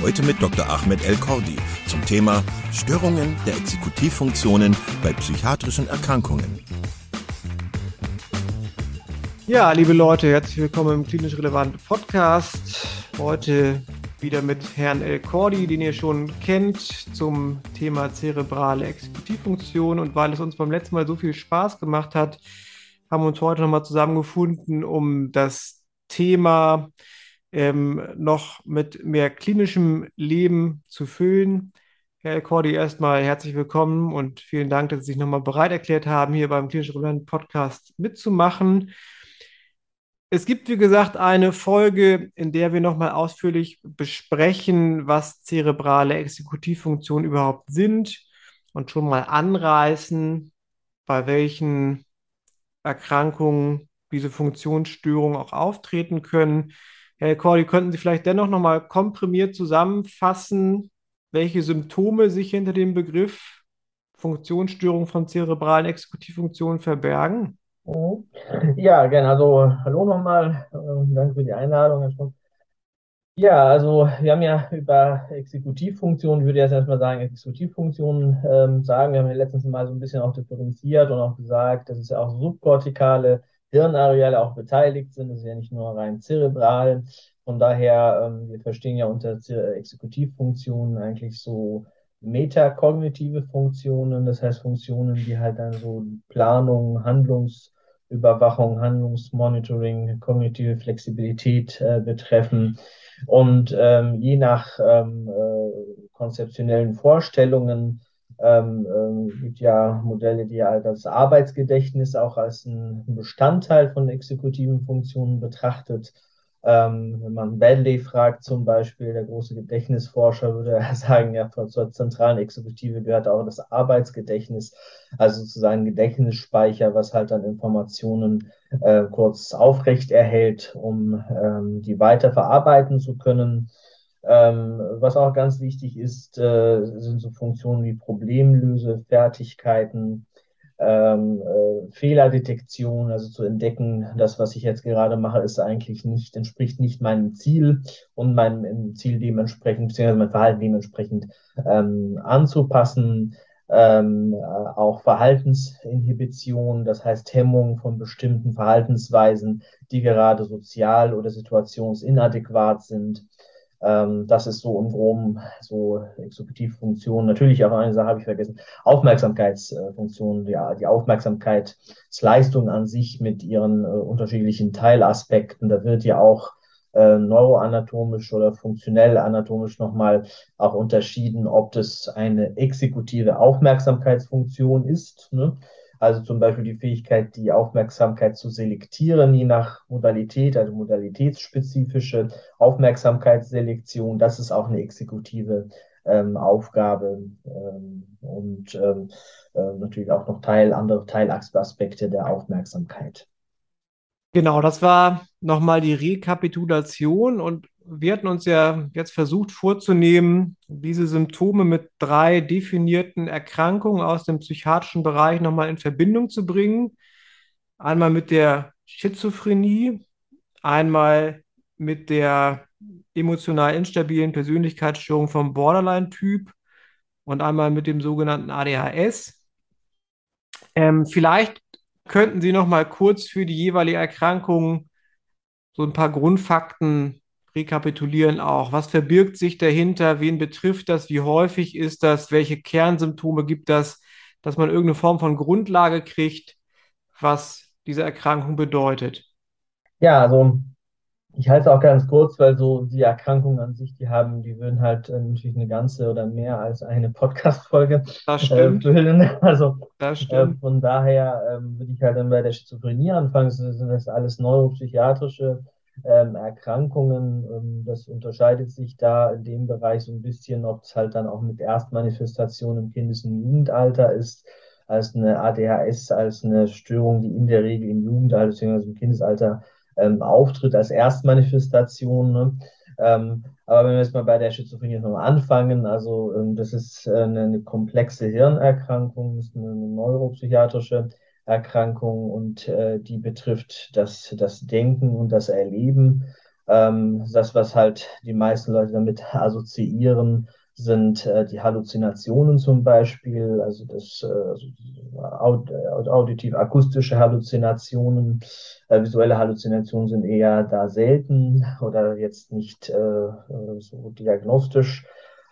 Heute mit Dr. Ahmed El-Kordi zum Thema Störungen der Exekutivfunktionen bei psychiatrischen Erkrankungen. Ja, liebe Leute, herzlich willkommen im klinisch relevanten Podcast. Heute wieder mit Herrn El Cordi, den ihr schon kennt, zum Thema zerebrale Exekutivfunktion. Und weil es uns beim letzten Mal so viel Spaß gemacht hat, haben wir uns heute nochmal zusammengefunden, um das Thema ähm, noch mit mehr klinischem Leben zu füllen. Herr El Cordi, erstmal herzlich willkommen und vielen Dank, dass Sie sich nochmal bereit erklärt haben, hier beim Klinisch Relevant Podcast mitzumachen. Es gibt, wie gesagt, eine Folge, in der wir nochmal ausführlich besprechen, was zerebrale Exekutivfunktionen überhaupt sind und schon mal anreißen, bei welchen Erkrankungen diese Funktionsstörungen auch auftreten können. Herr Cordy, könnten Sie vielleicht dennoch nochmal komprimiert zusammenfassen, welche Symptome sich hinter dem Begriff Funktionsstörung von zerebralen Exekutivfunktionen verbergen? Mhm. Ja, gerne. Also, hallo nochmal. Ähm, danke für die Einladung. Ja, also wir haben ja über Exekutivfunktionen, ich würde jetzt erstmal sagen, Exekutivfunktionen ähm, sagen. Wir haben ja letztens mal so ein bisschen auch differenziert und auch gesagt, dass es ja auch subkortikale Hirnareale auch beteiligt sind. Das ist ja nicht nur rein zerebral. Von daher, ähm, wir verstehen ja unter Exekutivfunktionen eigentlich so metakognitive Funktionen, das heißt Funktionen, die halt dann so Planung, Handlungs- Überwachung, Handlungsmonitoring, kognitive Flexibilität äh, betreffen. Und ähm, je nach ähm, äh, konzeptionellen Vorstellungen ähm, äh, gibt ja Modelle, die halt das Arbeitsgedächtnis auch als ein Bestandteil von exekutiven Funktionen betrachtet. Ähm, wenn man Badley fragt, zum Beispiel, der große Gedächtnisforscher, würde er sagen, ja, zur zentralen Exekutive gehört auch das Arbeitsgedächtnis, also sozusagen Gedächtnisspeicher, was halt dann Informationen äh, kurz aufrecht erhält, um ähm, die weiter verarbeiten zu können. Ähm, was auch ganz wichtig ist, äh, sind so Funktionen wie Problemlöse, Fertigkeiten, ähm, äh, Fehlerdetektion, also zu entdecken, das, was ich jetzt gerade mache, ist eigentlich nicht, entspricht nicht meinem Ziel und meinem Ziel dementsprechend, beziehungsweise mein Verhalten dementsprechend ähm, anzupassen. Ähm, äh, auch Verhaltensinhibition, das heißt Hemmung von bestimmten Verhaltensweisen, die gerade sozial oder situationsinadäquat sind. Ähm, das ist so im Groben so Exekutivfunktion. Natürlich auch eine Sache habe ich vergessen. Aufmerksamkeitsfunktion, ja, die Aufmerksamkeitsleistung an sich mit ihren äh, unterschiedlichen Teilaspekten. Da wird ja auch äh, neuroanatomisch oder funktionell anatomisch nochmal auch unterschieden, ob das eine exekutive Aufmerksamkeitsfunktion ist. Ne? Also zum Beispiel die Fähigkeit, die Aufmerksamkeit zu selektieren, je nach Modalität, also modalitätsspezifische Aufmerksamkeitsselektion. Das ist auch eine exekutive ähm, Aufgabe ähm, und ähm, äh, natürlich auch noch Teil, andere Teilaspekte der Aufmerksamkeit. Genau, das war nochmal die Rekapitulation und wir hatten uns ja jetzt versucht vorzunehmen, diese Symptome mit drei definierten Erkrankungen aus dem psychiatrischen Bereich nochmal in Verbindung zu bringen. Einmal mit der Schizophrenie, einmal mit der emotional instabilen Persönlichkeitsstörung vom Borderline-Typ und einmal mit dem sogenannten ADHS. Ähm, vielleicht könnten Sie noch mal kurz für die jeweilige Erkrankung so ein paar Grundfakten rekapitulieren auch. Was verbirgt sich dahinter? Wen betrifft das? Wie häufig ist das? Welche Kernsymptome gibt das? Dass man irgendeine Form von Grundlage kriegt, was diese Erkrankung bedeutet. Ja, also ich halte es auch ganz kurz, weil so die Erkrankungen an sich, die haben, die würden halt äh, natürlich eine ganze oder mehr als eine Podcast-Folge äh, füllen. Also äh, von daher ähm, würde ich halt dann bei der Schizophrenie anfangen. Das sind das alles neuropsychiatrische ähm, Erkrankungen. Ähm, das unterscheidet sich da in dem Bereich so ein bisschen, ob es halt dann auch mit Erstmanifestation im Kindes- und Jugendalter ist, als eine ADHS, als eine Störung, die in der Regel im Jugendalter bzw. im Kindesalter ähm, auftritt, als Erstmanifestation. Ne? Ähm, aber wenn wir jetzt mal bei der Schizophrenie nochmal anfangen, also ähm, das ist äh, eine, komplexe Hirnerkrankung, ist eine, eine neuropsychiatrische Erkrankung und äh, die betrifft das, das Denken und das Erleben. Ähm, das, was halt die meisten Leute damit assoziieren, sind äh, die Halluzinationen zum Beispiel, also das äh, also auditiv-akustische Halluzinationen, äh, visuelle Halluzinationen sind eher da selten oder jetzt nicht äh, so diagnostisch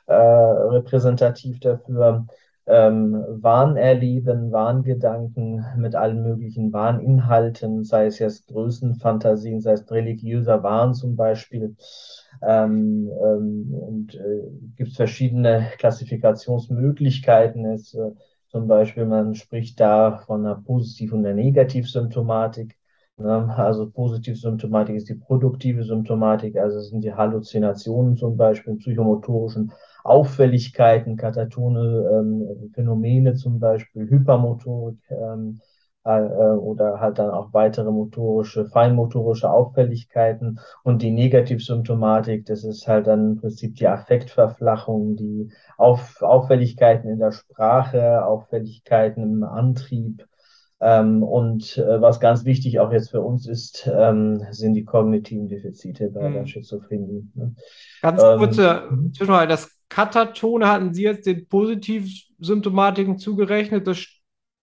äh, repräsentativ dafür. Ähm, Wahnerleben, Wahngedanken mit allen möglichen Wahninhalten, sei es jetzt Größenfantasien, sei es religiöser Wahn zum Beispiel. Ähm, ähm, und äh, gibt es verschiedene Klassifikationsmöglichkeiten. Es, äh, zum Beispiel, man spricht da von einer Positiv- und einer Negativsymptomatik. Ne? Also Positivsymptomatik ist die produktive Symptomatik, also sind die Halluzinationen zum Beispiel, psychomotorischen Auffälligkeiten, katatone ähm, Phänomene zum Beispiel, Hypermotorik, ähm, äh, oder halt dann auch weitere motorische, feinmotorische Auffälligkeiten. Und die Negativsymptomatik, das ist halt dann im Prinzip die Affektverflachung, die Auf Auffälligkeiten in der Sprache, Auffälligkeiten im Antrieb. Ähm, und äh, was ganz wichtig auch jetzt für uns ist, ähm, sind die kognitiven Defizite bei mhm. der Schizophrenie. Ne? Ganz kurze ähm, Zwischenfrage. Das Katatone hatten Sie jetzt den Positivsymptomatiken zugerechnet. Das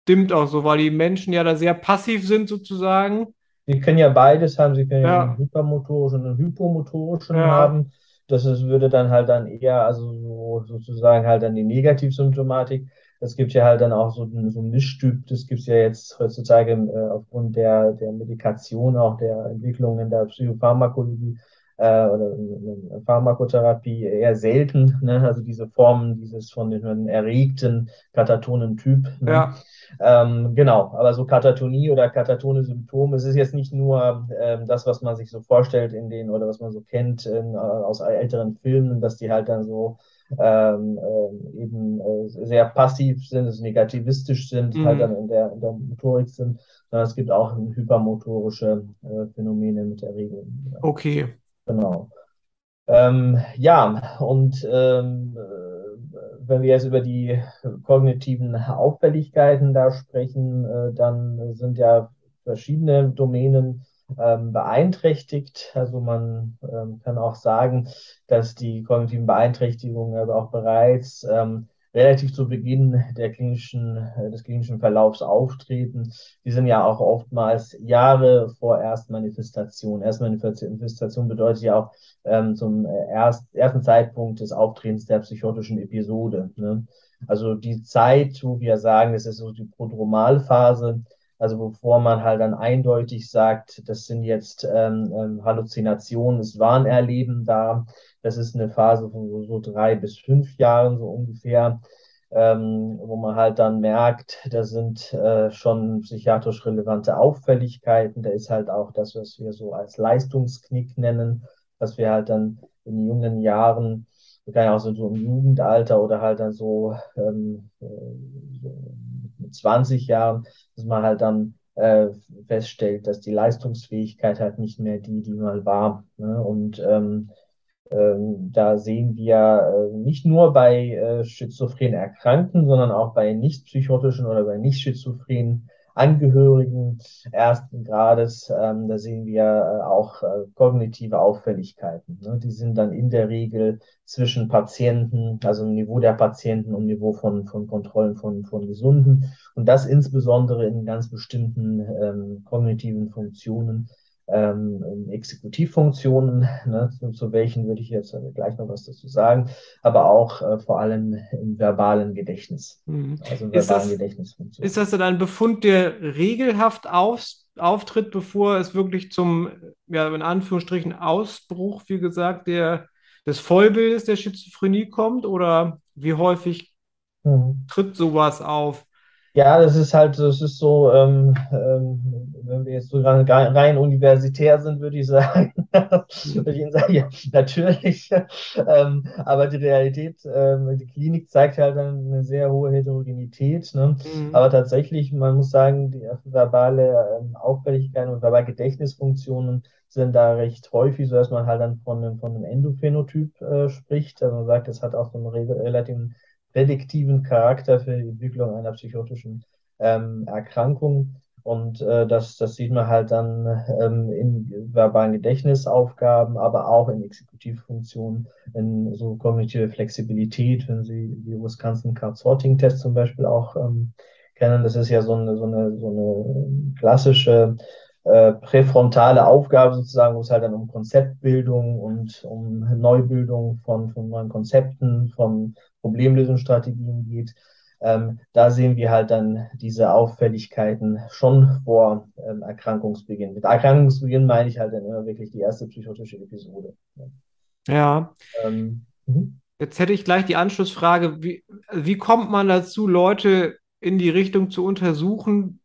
stimmt auch so, weil die Menschen ja da sehr passiv sind sozusagen. Sie können ja beides haben, sie können ja, einen hypermotorischen und einen hypomotorischen ja. haben. Das ist, würde dann halt dann eher, also so, sozusagen halt dann die Negativsymptomatik. Das gibt ja halt dann auch so, so ein Mischtyp, das gibt es ja jetzt heutzutage äh, aufgrund der, der Medikation, auch der Entwicklung in der Psychopharmakologie äh, oder Pharmakotherapie eher selten. Ne? Also diese Formen dieses von den erregten katatonen Typ. Ne? Ja. Ähm, genau, aber so Katatonie oder katatone Symptome, es ist jetzt nicht nur ähm, das, was man sich so vorstellt in den oder was man so kennt in, äh, aus älteren Filmen, dass die halt dann so ähm, äh, eben äh, sehr passiv sind, also negativistisch sind, mhm. halt dann in der, in der Motorik sind, sondern es gibt auch hypermotorische äh, Phänomene mit Erregung. Okay. Genau. Ähm, ja, und ähm, wenn wir jetzt über die kognitiven Auffälligkeiten da sprechen, äh, dann sind ja verschiedene Domänen ähm, beeinträchtigt. Also man ähm, kann auch sagen, dass die kognitiven Beeinträchtigungen aber auch bereits ähm, relativ zu Beginn der klinischen, äh, des klinischen Verlaufs auftreten. Die sind ja auch oftmals Jahre vor Erstmanifestation. Erstmanifestation bedeutet ja auch ähm, zum äh, erst, ersten Zeitpunkt des Auftretens der psychotischen Episode. Ne? Also die Zeit, wo wir sagen, das ist so die Prodromalphase, also bevor man halt dann eindeutig sagt, das sind jetzt ähm, ähm Halluzinationen, es Wahnerleben da, das ist eine Phase von so, so drei bis fünf Jahren so ungefähr, ähm, wo man halt dann merkt, da sind äh, schon psychiatrisch relevante Auffälligkeiten. Da ist halt auch das, was wir so als Leistungsknick nennen, was wir halt dann in jungen Jahren, kann ja auch so, so im Jugendalter oder halt dann so, ähm, äh, so 20 Jahren, dass man halt dann äh, feststellt, dass die Leistungsfähigkeit halt nicht mehr die, die mal war. Ne? Und ähm, ähm, da sehen wir äh, nicht nur bei äh, schizophren Erkrankten, sondern auch bei nicht psychotischen oder bei nicht schizophrenen Angehörigen ersten Grades, ähm, da sehen wir äh, auch äh, kognitive Auffälligkeiten. Ne? Die sind dann in der Regel zwischen Patienten, also im Niveau der Patienten und Niveau von, von Kontrollen von, von Gesunden. Und das insbesondere in ganz bestimmten ähm, kognitiven Funktionen, ähm, Exekutivfunktionen, ne, zu, zu, welchen würde ich jetzt gleich noch was dazu sagen, aber auch äh, vor allem im verbalen Gedächtnis. Mhm. Also im ist verbalen das, Gedächtnisfunktion. Ist das dann ein Befund, der regelhaft auf, auftritt, bevor es wirklich zum, ja, in Anführungsstrichen, Ausbruch, wie gesagt, der, des Vollbildes der Schizophrenie kommt? Oder wie häufig mhm. tritt sowas auf? Ja, das ist halt, das ist so, ähm, ähm, wenn wir jetzt so rein, rein universitär sind, würde ich sagen, würde ich Ihnen sagen, ja, natürlich. ähm, aber die Realität, ähm, die Klinik zeigt halt eine sehr hohe Heterogenität. Ne? Mhm. Aber tatsächlich, man muss sagen, die verbale ähm, Auffälligkeiten und verbale Gedächtnisfunktionen sind da recht häufig, so dass man halt dann von einem, von einem Endophänotyp äh, spricht. Also man sagt, es hat auch so einen relativen prädiktiven Charakter für die Entwicklung einer psychotischen ähm, Erkrankung. Und äh, das, das sieht man halt dann ähm, in verbalen Gedächtnisaufgaben, aber auch in Exekutivfunktionen, in so kognitive Flexibilität, wenn Sie die Wisconsin Card Sorting Test zum Beispiel auch ähm, kennen. Das ist ja so eine, so eine, so eine klassische äh, präfrontale Aufgabe sozusagen, wo es halt dann um Konzeptbildung und um Neubildung von, von neuen Konzepten, von Problemlösungsstrategien geht. Ähm, da sehen wir halt dann diese Auffälligkeiten schon vor ähm, Erkrankungsbeginn. Mit Erkrankungsbeginn meine ich halt dann immer wirklich die erste psychotische Episode. Ja. Ähm, mhm. Jetzt hätte ich gleich die Anschlussfrage, wie, wie kommt man dazu, Leute in die Richtung zu untersuchen,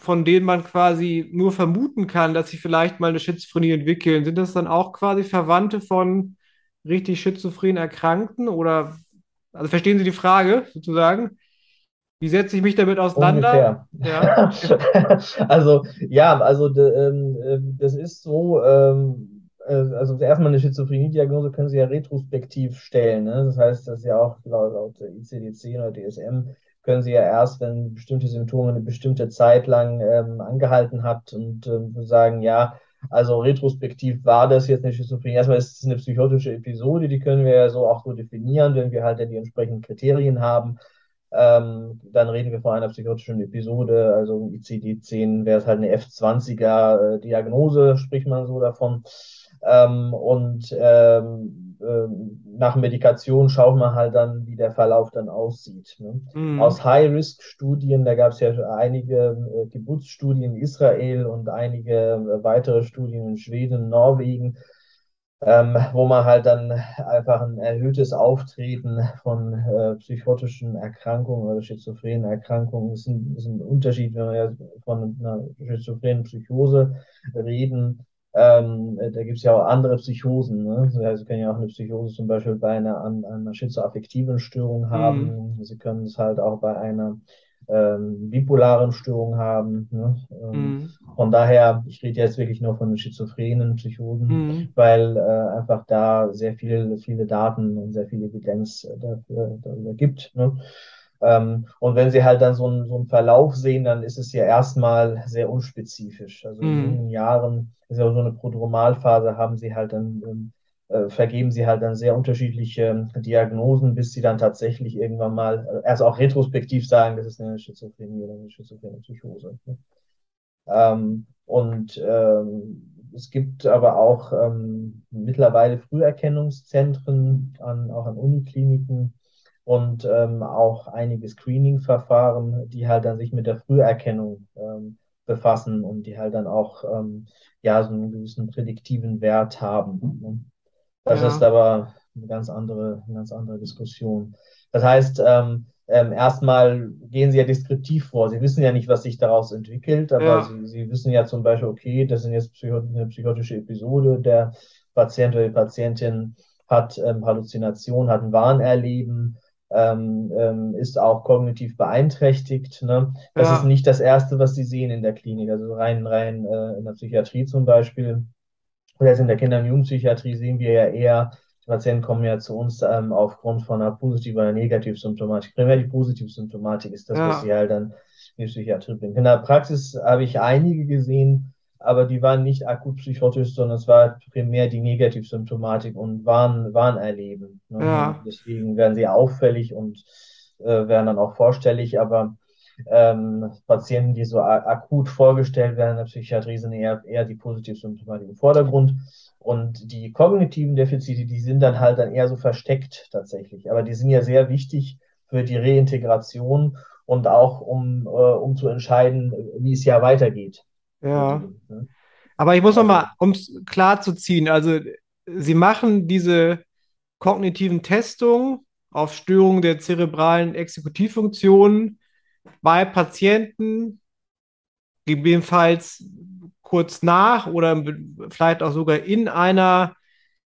von denen man quasi nur vermuten kann, dass sie vielleicht mal eine Schizophrenie entwickeln? Sind das dann auch quasi Verwandte von richtig schizophren Erkrankten oder also verstehen Sie die Frage sozusagen? Wie setze ich mich damit auseinander? Ja. also ja, also ähm, äh, das ist so, ähm, äh, also erstmal eine Schizophrenie-Diagnose können Sie ja retrospektiv stellen. Ne? Das heißt, das ist ja auch laut, laut ICD-10 oder DSM können Sie ja erst, wenn bestimmte Symptome eine bestimmte Zeit lang ähm, angehalten hat und ähm, sagen, ja, also retrospektiv war das jetzt eine Schizophrenie. Erstmal ist es eine psychotische Episode, die können wir ja so auch so definieren, wenn wir halt dann die entsprechenden Kriterien haben. Ähm, dann reden wir von einer psychotischen Episode, also ICD-10 wäre es halt eine F20er äh, spricht man so davon. Ähm, und ähm, äh, nach Medikation schaut man halt dann, wie der Verlauf dann aussieht. Ne? Mhm. Aus High-Risk-Studien, da gab es ja einige äh, Geburtsstudien in Israel und einige äh, weitere Studien in Schweden, Norwegen, ähm, wo man halt dann einfach ein erhöhtes Auftreten von äh, psychotischen Erkrankungen oder schizophrenen Erkrankungen ist ein, ist ein Unterschied, wenn wir ja von einer schizophrenen Psychose reden ähm, da gibt es ja auch andere Psychosen. Ne? Also Sie können ja auch eine Psychose zum Beispiel bei einer, einer schizoaffektiven Störung haben. Mhm. Sie können es halt auch bei einer ähm, bipolaren Störung haben. Ne? Ähm, mhm. Von daher, ich rede jetzt wirklich nur von schizophrenen Psychosen, mhm. weil äh, einfach da sehr viel, viele Daten und sehr viel Evidenz dafür, darüber gibt. Ne? Ähm, und wenn Sie halt dann so einen, so einen Verlauf sehen, dann ist es ja erstmal sehr unspezifisch. Also in mhm. jungen Jahren, ist ja so eine Prodromalphase, haben Sie halt dann, ähm, äh, vergeben Sie halt dann sehr unterschiedliche Diagnosen, bis Sie dann tatsächlich irgendwann mal, äh, erst auch retrospektiv sagen, das ist eine Schizophrenie oder eine schizophrene Psychose. Ne? Ähm, und ähm, es gibt aber auch ähm, mittlerweile Früherkennungszentren an, auch an Unikliniken, und ähm, auch einige Screening-Verfahren, die halt dann sich mit der Früherkennung ähm, befassen und die halt dann auch ähm, ja so einen gewissen prädiktiven Wert haben. Ne? Das ja. ist aber eine ganz andere, eine ganz andere Diskussion. Das heißt, ähm, ähm, erstmal gehen Sie ja deskriptiv vor. Sie wissen ja nicht, was sich daraus entwickelt, aber ja. Sie, Sie wissen ja zum Beispiel, okay, das ist jetzt eine psychotische Episode, der Patient oder die Patientin hat ähm, Halluzination, hat ein Wahnerleben, ähm, ähm, ist auch kognitiv beeinträchtigt. Ne? Das ja. ist nicht das Erste, was sie sehen in der Klinik. Also rein, rein äh, in der Psychiatrie zum Beispiel oder in der Kinder- und Jugendpsychiatrie sehen wir ja eher, die Patienten kommen ja zu uns ähm, aufgrund von einer positiven oder Negativsymptomatik. Primär die Positivsymptomatik ist das, ja. was sie halt dann in die Psychiatrie bringen. In der Praxis habe ich einige gesehen, aber die waren nicht akut psychotisch, sondern es war primär die Negativsymptomatik und waren, waren erleben. Ne? Ja. Deswegen werden sie auffällig und äh, werden dann auch vorstellig, aber ähm, Patienten, die so akut vorgestellt werden in der Psychiatrie, sind eher, eher die Positivsymptomatik im Vordergrund. Und die kognitiven Defizite, die sind dann halt dann eher so versteckt tatsächlich. Aber die sind ja sehr wichtig für die Reintegration und auch um, äh, um zu entscheiden, wie es ja weitergeht. Ja. Aber ich muss noch mal, um es klar zu ziehen, also Sie machen diese kognitiven Testungen auf Störungen der zerebralen Exekutivfunktionen bei Patienten, gegebenenfalls kurz nach oder vielleicht auch sogar in einer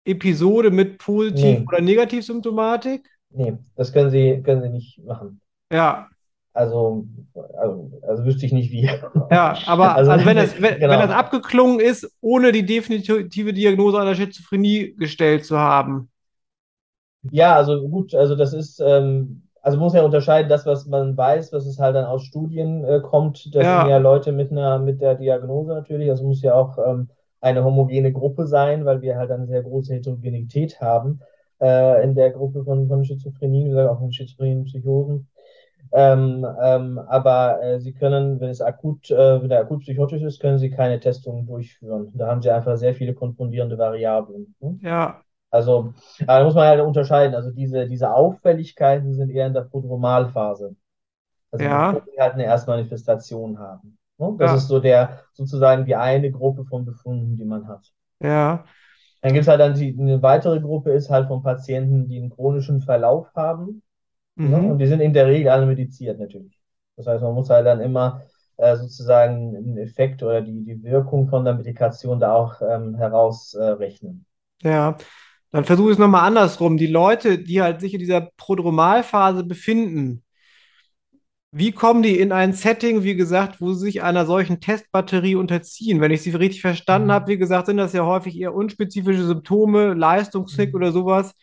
Episode mit Positiv- Nee. oder Negativsymptomatik? Nee, das können Sie, können Sie nicht machen. Ja, Also, also, also wüsste ich nicht wie. ja, aber Also, also wenn, das, wenn, genau. wenn das abgeklungen ist, ohne die definitive Diagnose einer Schizophrenie gestellt zu haben. Ja, also gut, also das ist, ähm, also muss ja unterscheiden, das, was man weiß, was es halt dann aus Studien äh, kommt, das Ja. sind ja Leute mit einer, mit der Diagnose natürlich, also muss ja auch ähm, eine homogene Gruppe sein, weil wir halt eine sehr große Heterogenität haben äh, in der Gruppe von, von Schizophrenie, wie gesagt, auch von schizophrenen Psychosen. Ähm, ähm, aber äh, Sie können, wenn es akut, äh, wenn der akut psychotisch ist, können Sie keine Testungen durchführen. Da haben Sie einfach sehr viele konfrontierende Variablen. Ne? Ja, Also, da muss man halt unterscheiden. Also diese, diese Auffälligkeiten sind eher in der Prodromalphase. Also Ja. bevor sie halt eine Erstmanifestation haben. Ne? Das Ja. ist so der, sozusagen die eine Gruppe von Befunden, die man hat. ja, Dann gibt es halt dann die, eine weitere Gruppe ist halt von Patienten, die einen chronischen Verlauf haben. Ne? Und mhm. die sind in der Regel alle mediziert natürlich. Das heißt, man muss halt dann immer äh, sozusagen einen Effekt oder die, die Wirkung von der Medikation da auch ähm, herausrechnen. Ja. Dann versuche ich es nochmal andersrum. Die Leute, die halt sich in dieser Prodromalphase befinden, wie kommen die in ein Setting, wie gesagt, wo sie sich einer solchen Testbatterie unterziehen? Wenn ich sie richtig verstanden Mhm. habe, wie gesagt, sind das ja häufig eher unspezifische Symptome, Leistungskick Mhm. oder sowas.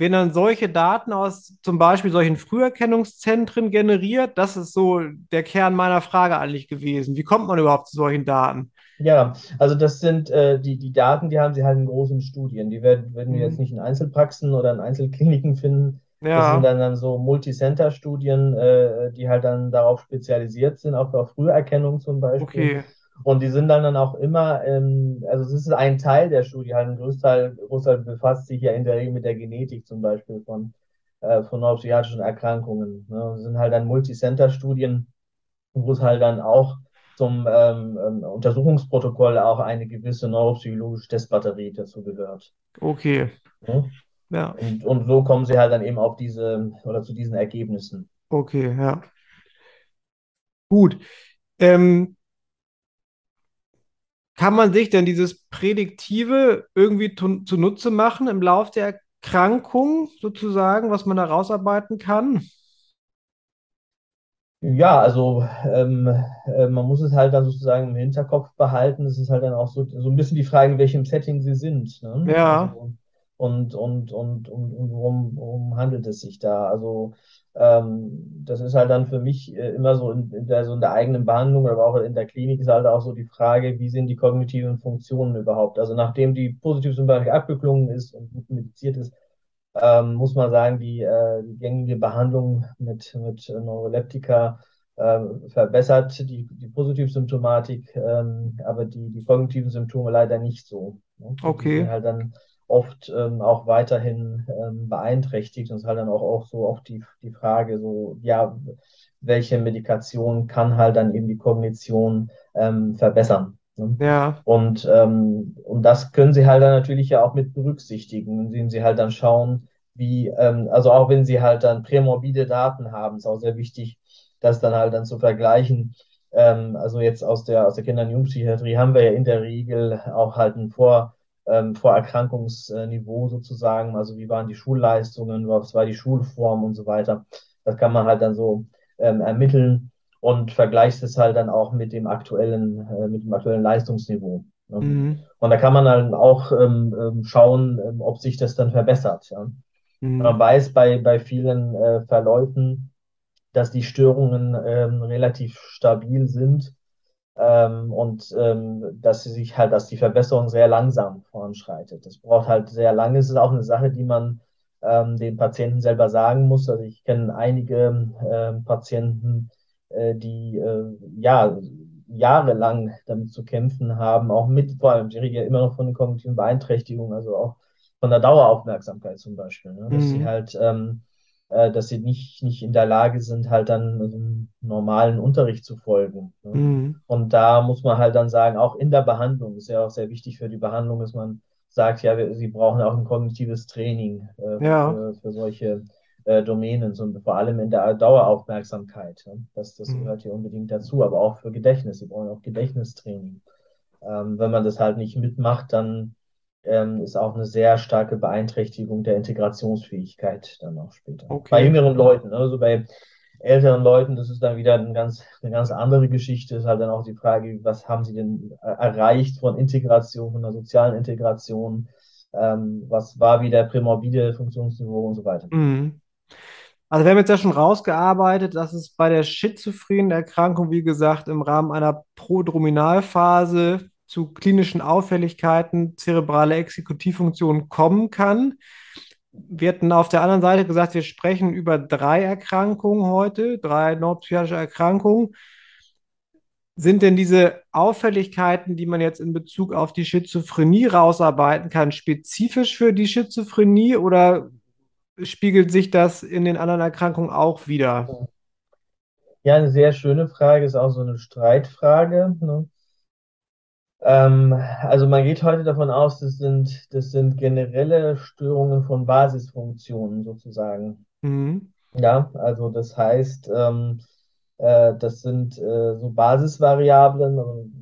Wenn dann solche Daten aus zum Beispiel solchen Früherkennungszentren generiert, das ist so der Kern meiner Frage eigentlich gewesen. Wie kommt man überhaupt zu solchen Daten? Ja, also das sind äh, die, die Daten, die haben sie halt in großen Studien. Die werden, werden wir Mhm. jetzt nicht in Einzelpraxen oder in Einzelkliniken finden. Das Ja, sind dann, dann so Multicenter-Studien, äh, die halt dann darauf spezialisiert sind, auch auf Früherkennung zum Beispiel. okay. Und die sind dann, dann auch immer, ähm, also es ist ein Teil der Studie, halt ein Großteil, Großteil befasst sich ja in der Regel mit der Genetik zum Beispiel von, äh, von neuropsychiatrischen Erkrankungen. Ne? Das sind halt dann Multicenter-Studien, wo es halt dann auch zum ähm, ähm, Untersuchungsprotokoll auch eine gewisse neuropsychologische Testbatterie dazu gehört. Okay. Ne? Ja, Und, und so kommen sie halt dann eben auf diese oder zu diesen Ergebnissen. okay, ja. Gut. Ähm, kann man sich denn dieses Prädiktive irgendwie zunutze machen im Lauf der Erkrankung sozusagen, was man da rausarbeiten kann? Ja, also ähm, äh, man muss es halt dann sozusagen im Hinterkopf behalten. Es ist halt dann auch so, so ein bisschen die Frage, in welchem Setting sie sind. Ne? Ja. Also, und, und, und, und, und worum, worum handelt es sich da? Also ähm, das ist halt dann für mich äh, immer so in, in der, so in der eigenen Behandlung, aber auch in der Klinik ist halt auch so die Frage, wie sind die kognitiven Funktionen überhaupt? Also nachdem die Positivsymptomatik abgeklungen ist und gut mediziert ist, ähm, muss man sagen, die, äh, die gängige Behandlung mit, mit Neuroleptika äh, verbessert die, die Positivsymptomatik, ähm, aber die, die kognitiven Symptome leider nicht so. Ne? Okay. halt dann oft ähm, auch weiterhin ähm, beeinträchtigt und es ist halt dann auch, auch so oft die, die Frage, so, ja, welche Medikation kann halt dann eben die Kognition ähm, verbessern. Ne? Ja, Und, ähm, und das können Sie halt dann natürlich ja auch mit berücksichtigen, indem Sie halt dann schauen, wie, ähm, also auch wenn Sie halt dann prämorbide Daten haben, ist auch sehr wichtig, das dann halt dann zu vergleichen. Ähm, also jetzt aus der, aus der Kinder- und Jugendpsychiatrie haben wir ja in der Regel auch halt ein Vor, ähm, Vorerkrankungsniveau sozusagen, also wie waren die Schulleistungen, was war die Schulform und so weiter. Das kann man halt dann so ähm, ermitteln und vergleicht es halt dann auch mit dem aktuellen, äh, mit dem aktuellen Leistungsniveau. Ne? mhm. Und da kann man dann auch ähm, ähm, schauen, ähm, ob sich das dann verbessert. Ja? Mhm. Man weiß bei, bei vielen äh, Verläufen, dass die Störungen ähm, relativ stabil sind ähm, und ähm, dass sie sich halt, dass die Verbesserung sehr langsam voranschreitet. Das braucht halt sehr lange. Es ist auch eine Sache, die man ähm, den Patienten selber sagen muss. Also ich kenne einige ähm, Patienten, äh, die äh, ja jahrelang damit zu kämpfen haben, auch mit, vor allem, ich rede ja immer noch von den kognitiven Beeinträchtigungen, also auch von der Daueraufmerksamkeit zum Beispiel, ne? dass sie Mhm. halt, ähm, äh, dass sie nicht, nicht in der Lage sind, halt dann einem normalen Unterricht zu folgen. Ne? Mhm. Und da muss man halt dann sagen, auch in der Behandlung, ist ja auch sehr wichtig für die Behandlung, dass man sagt, ja, wir, sie brauchen auch ein kognitives Training äh, Ja. für, für solche äh, Domänen, so, vor allem in der Daueraufmerksamkeit. Ne? Das, das mhm. gehört hier unbedingt dazu, aber auch für Gedächtnis. Sie brauchen auch Gedächtnistraining. Ähm, wenn man das halt nicht mitmacht, dann ähm, ist auch eine sehr starke Beeinträchtigung der Integrationsfähigkeit dann auch später. Okay. Bei jüngeren Leuten, also bei älteren Leuten, das ist dann wieder ein ganz, eine ganz andere Geschichte. Ist halt dann auch die Frage, was haben sie denn erreicht von Integration, von der sozialen Integration? Ähm, was war wieder prämorbide Funktionsniveau und so weiter. Mhm. Also wir haben jetzt ja schon rausgearbeitet, dass es bei der schizophrenen Erkrankung, wie gesagt, im Rahmen einer Prodrominalphase zu klinischen Auffälligkeiten zerebrale Exekutivfunktionen kommen kann. Wir hatten auf der anderen Seite gesagt, wir sprechen über drei Erkrankungen heute, drei neuropsychiatrische Erkrankungen. Sind denn diese Auffälligkeiten, die man jetzt in Bezug auf die Schizophrenie rausarbeiten kann, spezifisch für die Schizophrenie oder spiegelt sich das in den anderen Erkrankungen auch wieder? Ja, eine sehr schöne Frage, ist auch so eine Streitfrage. Ne? Ähm, also man geht heute davon aus, das sind, das sind generelle Störungen von Basisfunktionen sozusagen. Mhm. Ja, also das heißt, ähm, äh, das sind äh, so Basisvariablen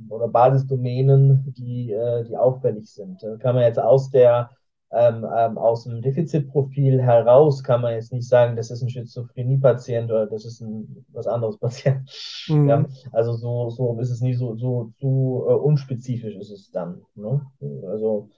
oder Basisdomänen, die, äh, die auffällig sind. Da kann man jetzt aus der ähm, ähm, aus dem Defizitprofil heraus kann man jetzt nicht sagen, das ist ein Schizophrenie-Patient oder das ist ein was anderes Patient. Mhm. Ja, also so, so ist es nie so, so, so uh, unspezifisch ist es dann. Ne? Also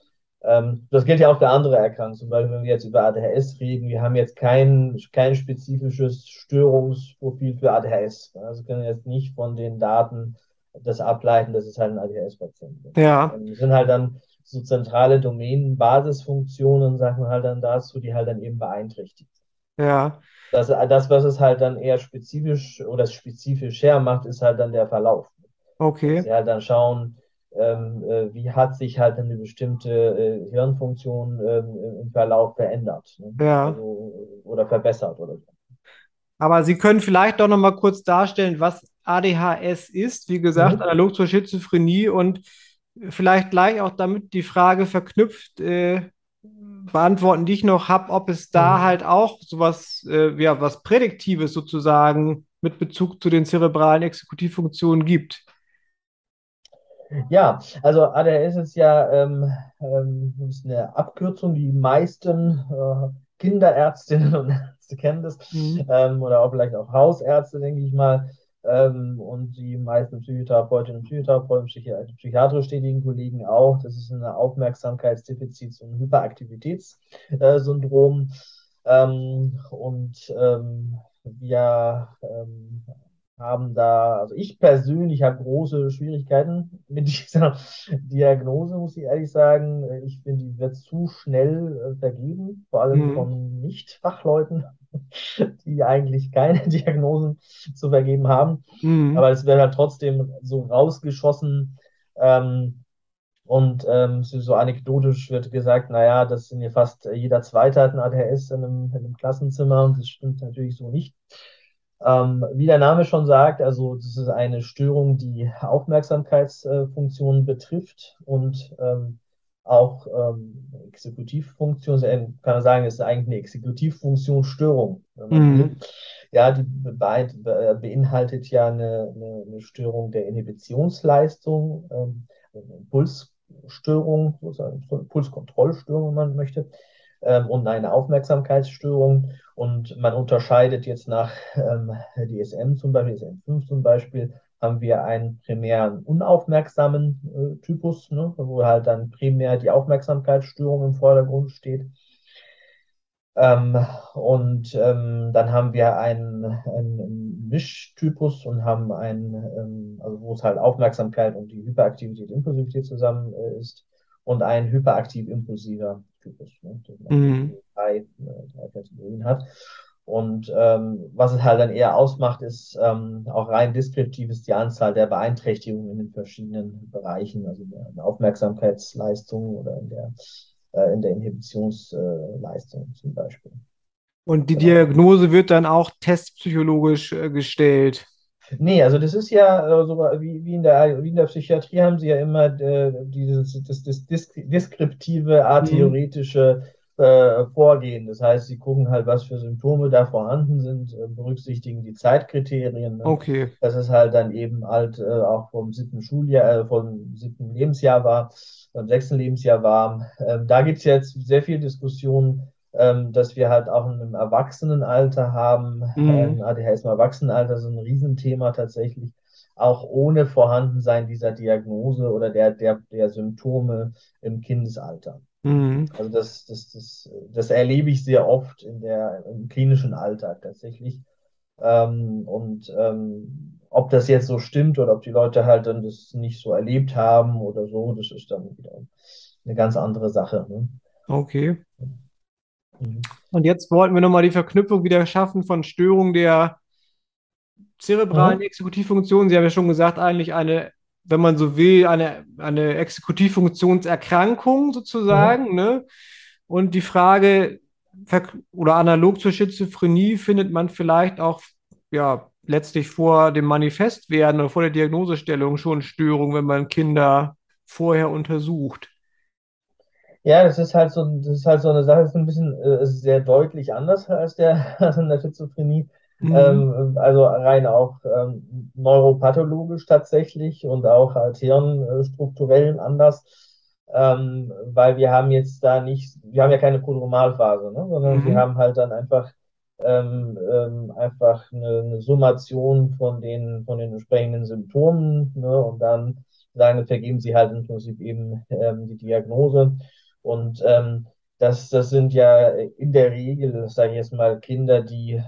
ähm, das gilt ja auch für andere Erkrankungen. Zum Beispiel, wenn wir jetzt über ADHS reden, wir haben jetzt kein, kein spezifisches Störungsprofil für ADHS. Also können wir jetzt nicht von den Daten das ableiten, das ist halt ein ADHS-Patient. Ja. Ähm, sind halt dann so zentrale Domänen, Basisfunktionen, sagen wir halt dann dazu, die halt dann eben beeinträchtigt sind. Ja. Das, das, was es halt dann eher spezifisch oder spezifisch hermacht, ist halt dann der Verlauf. Okay. Sie halt dann schauen, ähm, äh, wie hat sich halt eine bestimmte äh, Hirnfunktion ähm, im Verlauf verändert. Ne? Ja. Also, oder verbessert oder so. Aber Sie können vielleicht doch noch mal kurz darstellen, was ADHS ist. Wie gesagt, mhm. analog zur Schizophrenie und vielleicht gleich auch damit die Frage verknüpft äh, beantworten, die ich noch habe, ob es da mhm. halt auch sowas, äh, ja, was Prädiktives sozusagen mit Bezug zu den zerebralen Exekutivfunktionen gibt. Ja, also ADHS ist ja ähm, ähm, ist eine Abkürzung, die meisten äh, Kinderärztinnen und Ärzte kennen das, mhm. ähm, oder auch vielleicht auch Hausärzte, denke ich mal ähm, und die meisten Psychotherapeutinnen und Psychotherapeuten, psychiatrisch tätigen Kollegen auch. Das ist ein Aufmerksamkeitsdefizits- und Hyperaktivitätssyndrom. Ähm, und ähm, wir ähm, haben da, also ich persönlich habe große Schwierigkeiten mit dieser Diagnose, muss ich ehrlich sagen. Ich finde, die wird zu schnell äh, vergeben, vor allem mhm. von Nicht-Fachleuten. die eigentlich keine Diagnosen zu vergeben haben. Mhm. Aber es wird halt trotzdem so rausgeschossen. Ähm, und ähm, so anekdotisch wird gesagt, naja, das sind ja fast jeder Zweite hat ein ADHS in einem, in einem Klassenzimmer und das stimmt natürlich so nicht. Ähm, wie der Name schon sagt, also das ist eine Störung, die Aufmerksamkeitsfunktionen betrifft und ähm, auch ähm, Exekutivfunktion, kann man sagen, ist eigentlich eine Exekutivfunktionsstörung. Mhm. Ja, die beinhaltet ja eine, eine, eine Störung der Inhibitionsleistung, ähm, Pulsstörung, sozusagen Pulskontrollstörung, wenn man möchte, ähm, und eine Aufmerksamkeitsstörung. Und man unterscheidet jetzt nach ähm, DSM zum Beispiel, DSM-5 zum Beispiel, haben wir einen primären unaufmerksamen äh, Typus, ne, wo halt dann primär die Aufmerksamkeitsstörung im Vordergrund steht. Ähm, und ähm, dann haben wir einen, einen Mischtypus und haben einen, ähm, also wo es halt Aufmerksamkeit und die Hyperaktivität, Impulsivität zusammen äh, ist und ein hyperaktiv-impulsiver Typus, ne, mhm. drei, äh, drei Kategorien hat. Und ähm, was es halt dann eher ausmacht, ist ähm, auch rein deskriptiv ist die Anzahl der Beeinträchtigungen in den verschiedenen Bereichen, also in der Aufmerksamkeitsleistung oder in der, äh, in der Inhibitionsleistung äh, zum Beispiel. Und die genau. Diagnose wird dann auch testpsychologisch äh, gestellt. Nee, also das ist ja äh, so wie, wie, in der, wie in der Psychiatrie haben sie ja immer äh, dieses das, das, das deskriptive, atheoretische mhm äh, vorgehen. Das heißt, sie gucken halt, was für Symptome da vorhanden sind, äh, berücksichtigen die Zeitkriterien. Ne? Okay. Dass es halt dann eben halt auch vom siebten Schuljahr, äh, vom siebten Lebensjahr war, beim sechsten Lebensjahr war. Ähm, da gibt es jetzt sehr viel Diskussion, ähm, dass wir halt auch im Erwachsenenalter haben. Mhm. ADHS im Erwachsenenalter ist ein Riesenthema tatsächlich auch ohne Vorhandensein dieser Diagnose oder der, der, der Symptome im Kindesalter. Mhm. Also das, das, das, das erlebe ich sehr oft in der, im klinischen Alltag tatsächlich. Ähm, und ähm, ob das jetzt so stimmt oder ob die Leute halt dann das nicht so erlebt haben oder so, das ist dann wieder eine ganz andere Sache. Ne? Okay. Und jetzt wollten wir nochmal die Verknüpfung wieder schaffen von Störung der zerebralen mhm. Exekutivfunktion. Sie haben ja schon gesagt, eigentlich eine, wenn man so will, eine, eine Exekutivfunktionserkrankung sozusagen. Mhm. Ne? Und die Frage, oder analog zur Schizophrenie, findet man vielleicht auch, ja, letztlich vor dem Manifestwerden oder vor der Diagnosestellung schon Störungen, wenn man Kinder vorher untersucht. Ja, das ist halt so, das ist halt so eine Sache, das ist ein bisschen äh, sehr deutlich anders als der, als in der Schizophrenie. Mhm. Ähm, also rein auch ähm, neuropathologisch tatsächlich und auch halt hirnstrukturellen anders, ähm, weil wir haben jetzt da nicht, wir haben ja keine Prodromalphase, ne? sondern mhm. wir haben halt dann einfach ähm, ähm, einfach eine, eine, Summation von den von den entsprechenden Symptomen ne? und dann sagen, vergeben sie halt im Prinzip eben ähm, die Diagnose und ähm, das, das sind ja in der Regel, sage ich jetzt mal, Kinder, die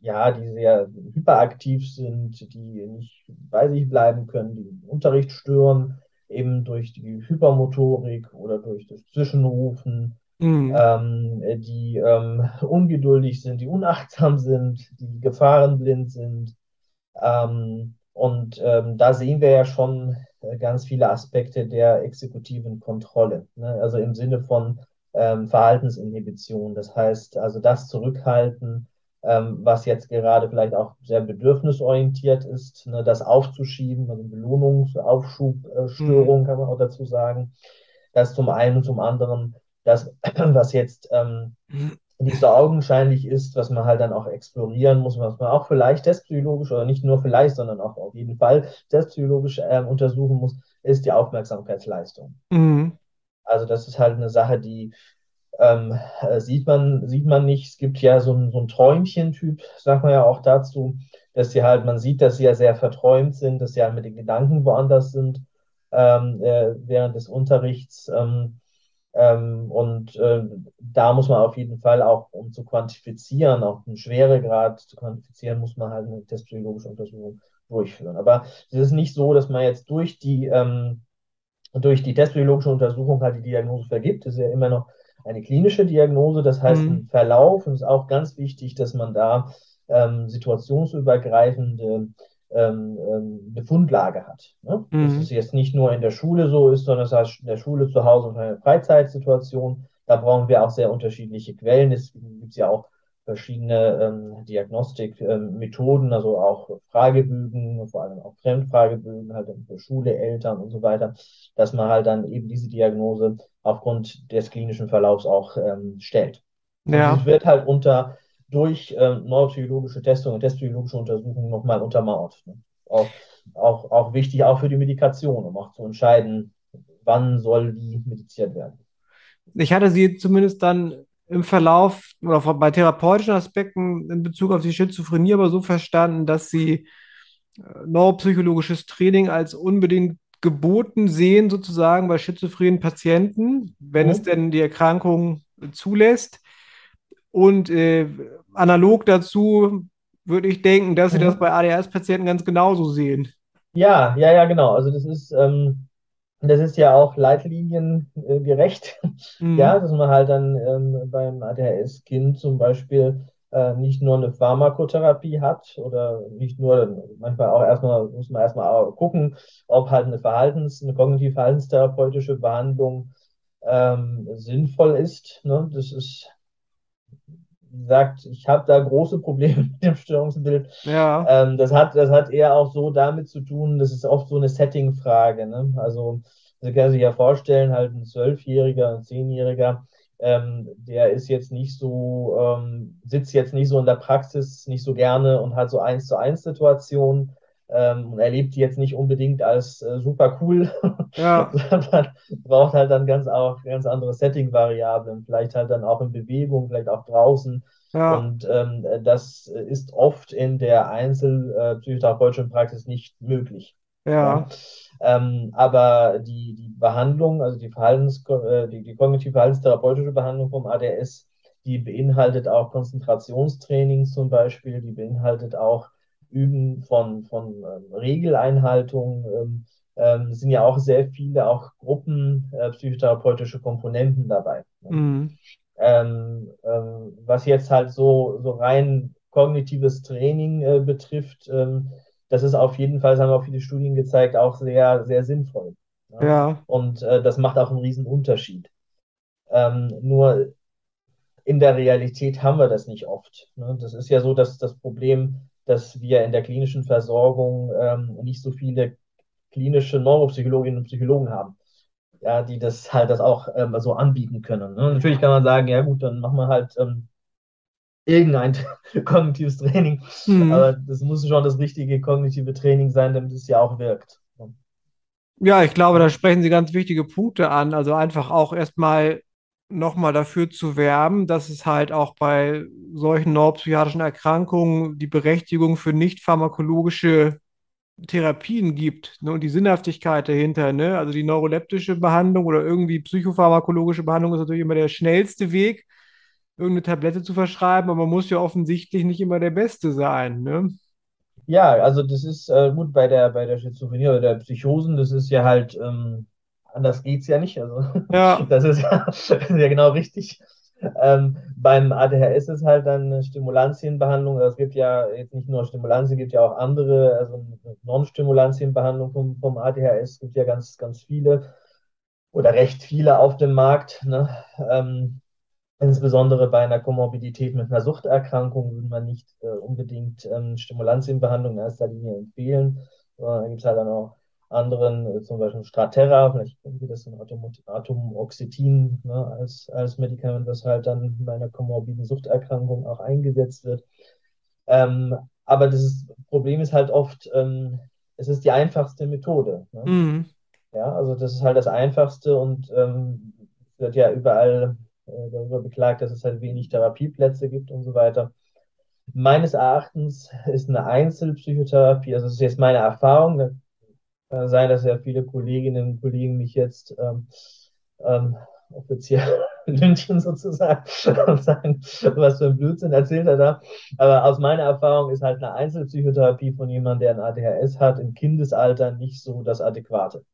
ja, die sehr hyperaktiv sind, die nicht bei sich bleiben können, die den Unterricht stören, eben durch die Hypermotorik oder durch das Zwischenrufen, mhm. ähm, die ähm, ungeduldig sind, die unachtsam sind, die gefahrenblind sind. Ähm, und ähm, da sehen wir ja schon ganz viele Aspekte der exekutiven Kontrolle, ne? also im Sinne von ähm, Verhaltensinhibition. Das heißt, also das Zurückhalten, ähm, was jetzt gerade vielleicht auch sehr bedürfnisorientiert ist, ne, das aufzuschieben, also Belohnungsaufschubstörung äh, mhm. kann man auch dazu sagen. Das zum einen und zum anderen, das, was jetzt ähm, nicht so augenscheinlich ist, was man halt dann auch explorieren muss, was man auch vielleicht testpsychologisch oder nicht nur vielleicht, sondern auch auf jeden Fall testpsychologisch äh, untersuchen muss, ist die Aufmerksamkeitsleistung. Mhm. Also das ist halt eine Sache, die ähm, äh, sieht, man, sieht man nicht. Es gibt ja so ein, so ein Träumchen-Typ, sagt man ja auch dazu, dass sie halt, man sieht, dass sie ja sehr verträumt sind, dass sie halt mit den Gedanken woanders sind ähm, äh, während des Unterrichts. Ähm, ähm, und äh, da muss man auf jeden Fall auch, um zu quantifizieren, auch einen Schweregrad zu quantifizieren, muss man halt eine testpsychologische Untersuchung durchführen. Aber es ist nicht so, dass man jetzt durch die, ähm, durch die testpsychologische Untersuchung halt die Diagnose vergibt. Es ist ja immer noch eine klinische Diagnose, das heißt mhm. ein Verlauf. Und es ist auch ganz wichtig, dass man da ähm, situationsübergreifende ähm, ähm, Befundlage hat. Ne? Mhm. Dass es jetzt nicht nur in der Schule so ist, sondern das heißt in der Schule, zu Hause und eine Freizeitsituation. Da brauchen wir auch sehr unterschiedliche Quellen. Es gibt ja auch verschiedene ähm, Diagnostikmethoden, ähm, also auch Fragebögen, vor allem auch Fremdfragebögen, halt für Schule, Eltern und so weiter, dass man halt dann eben diese Diagnose aufgrund des klinischen Verlaufs auch ähm, stellt. Ja. Und es wird halt unter durch ähm, neuropsychologische Testungen und testpsychologische Untersuchungen nochmal untermauert. Ne? Auch, auch, auch wichtig, auch für die Medikation, um auch zu entscheiden, wann soll die mediziert werden. Ich hatte sie zumindest dann im Verlauf oder bei therapeutischen Aspekten in Bezug auf die Schizophrenie aber so verstanden, dass sie äh, neuropsychologisches Training als unbedingt geboten sehen, sozusagen bei schizophrenen Patienten, wenn mhm. es denn die Erkrankung zulässt. Und äh, analog dazu würde ich denken, dass mhm. sie das bei ADHS-Patienten ganz genauso sehen. Ja, ja, ja, genau. Also das ist, ähm, das ist ja auch leitliniengerecht, mhm. ja, dass man halt dann ähm, beim ADHS-Kind zum Beispiel äh, nicht nur eine Pharmakotherapie hat oder nicht nur, manchmal auch erstmal, muss man erstmal gucken, ob halt eine Verhaltens-, eine kognitiv-verhaltenstherapeutische Behandlung ähm, sinnvoll ist. Ne? Das ist sagt, ich habe da große Probleme mit dem Störungsbild. Ja. Ähm, das, hat, das hat eher auch so damit zu tun, das ist oft so eine Setting-Frage. Ne? Also, Sie können sich ja vorstellen, halt ein Zwölfjähriger, ein Zehnjähriger, ähm, der ist jetzt nicht so, ähm, sitzt jetzt nicht so in der Praxis nicht so gerne und hat so eins zu eins Situationen ähm, und erlebt die jetzt nicht unbedingt als äh, super cool, ja. sondern braucht halt dann ganz auch ganz andere Setting-Variablen, vielleicht halt dann auch in Bewegung, vielleicht auch draußen. Ja. Und ähm, das ist oft in der einzelpsychotherapeutischen äh, Praxis nicht möglich. Ja. Ähm, aber die, die Behandlung, also die, Verhaltens, äh, die, die kognitive verhaltenstherapeutische Behandlung vom ADS, die beinhaltet auch Konzentrationstrainings zum Beispiel, die beinhaltet auch Üben von, von ähm, Regeleinhaltung. Ähm, ähm, sind ja auch sehr viele auch Gruppen äh, psychotherapeutische Komponenten dabei. Ne? Mhm. Ähm, ähm, was jetzt halt so, so rein kognitives Training äh, betrifft, ähm, das ist auf jeden Fall, das haben auch viele Studien gezeigt, auch sehr, sehr sinnvoll. Ja. ja. Und äh, das macht auch einen riesen Unterschied. Ähm, nur in der Realität haben wir das nicht oft. Ne? Das ist ja so, dass das Problem, dass wir in der klinischen Versorgung ähm, nicht so viele klinische Neuropsychologinnen und Psychologen haben, ja, die das halt das auch ähm, so anbieten können. Ne? Natürlich kann man sagen, ja gut, dann machen wir halt ähm, irgendein kognitives Training. Mhm. Aber das muss schon das richtige kognitive Training sein, damit es ja auch wirkt. Ja, ich glaube, da sprechen Sie ganz wichtige Punkte an. Also einfach auch erstmal nochmal dafür zu werben, dass es halt auch bei solchen neuropsychiatrischen Erkrankungen die Berechtigung für nicht pharmakologische Therapien gibt ne, und die Sinnhaftigkeit dahinter. Ne? Also die neuroleptische Behandlung oder irgendwie psychopharmakologische Behandlung ist natürlich immer der schnellste Weg irgendeine Tablette zu verschreiben, aber man muss ja offensichtlich nicht immer der Beste sein. Ne? Ja, also das ist äh, gut bei der, bei der Schizophrenie oder der Psychosen, das ist ja halt, ähm, anders geht es ja nicht. Also ja. das, ist ja, das ist ja genau richtig. Ähm, beim ADHS ist halt dann eine Stimulantienbehandlung. Also es gibt ja jetzt nicht nur Stimulantien, es gibt ja auch andere, also Non-Stimulantienbehandlung vom, vom ADHS, es gibt ja ganz, ganz viele oder recht viele auf dem Markt. Ne? Ähm, Insbesondere bei einer Komorbidität mit einer Suchterkrankung würde man nicht äh, unbedingt ähm, Stimulantienbehandlung in erster Linie empfehlen. Äh, da gibt es halt dann auch anderen, äh, zum Beispiel Straterra, vielleicht kennen Sie das in Atom Atomoxetin ne, als, als Medikament, das halt dann bei einer komorbiden Suchterkrankung auch eingesetzt wird. Ähm, aber das Problem ist halt oft, ähm, es ist die einfachste Methode. Ne? Mhm. Ja, also das ist halt das Einfachste und ähm, wird ja überall äh, darüber beklagt, dass es halt wenig Therapieplätze gibt und so weiter. Meines Erachtens ist eine Einzelpsychotherapie, also das ist jetzt meine Erfahrung, kann sein, dass ja viele Kolleginnen und Kollegen mich jetzt ähm, ähm, offiziell lünchen sozusagen und sagen, was für ein Blödsinn erzählt er da. Aber aus meiner Erfahrung ist halt eine Einzelpsychotherapie von jemandem, der ein ADHS hat, im Kindesalter nicht so das Adäquate.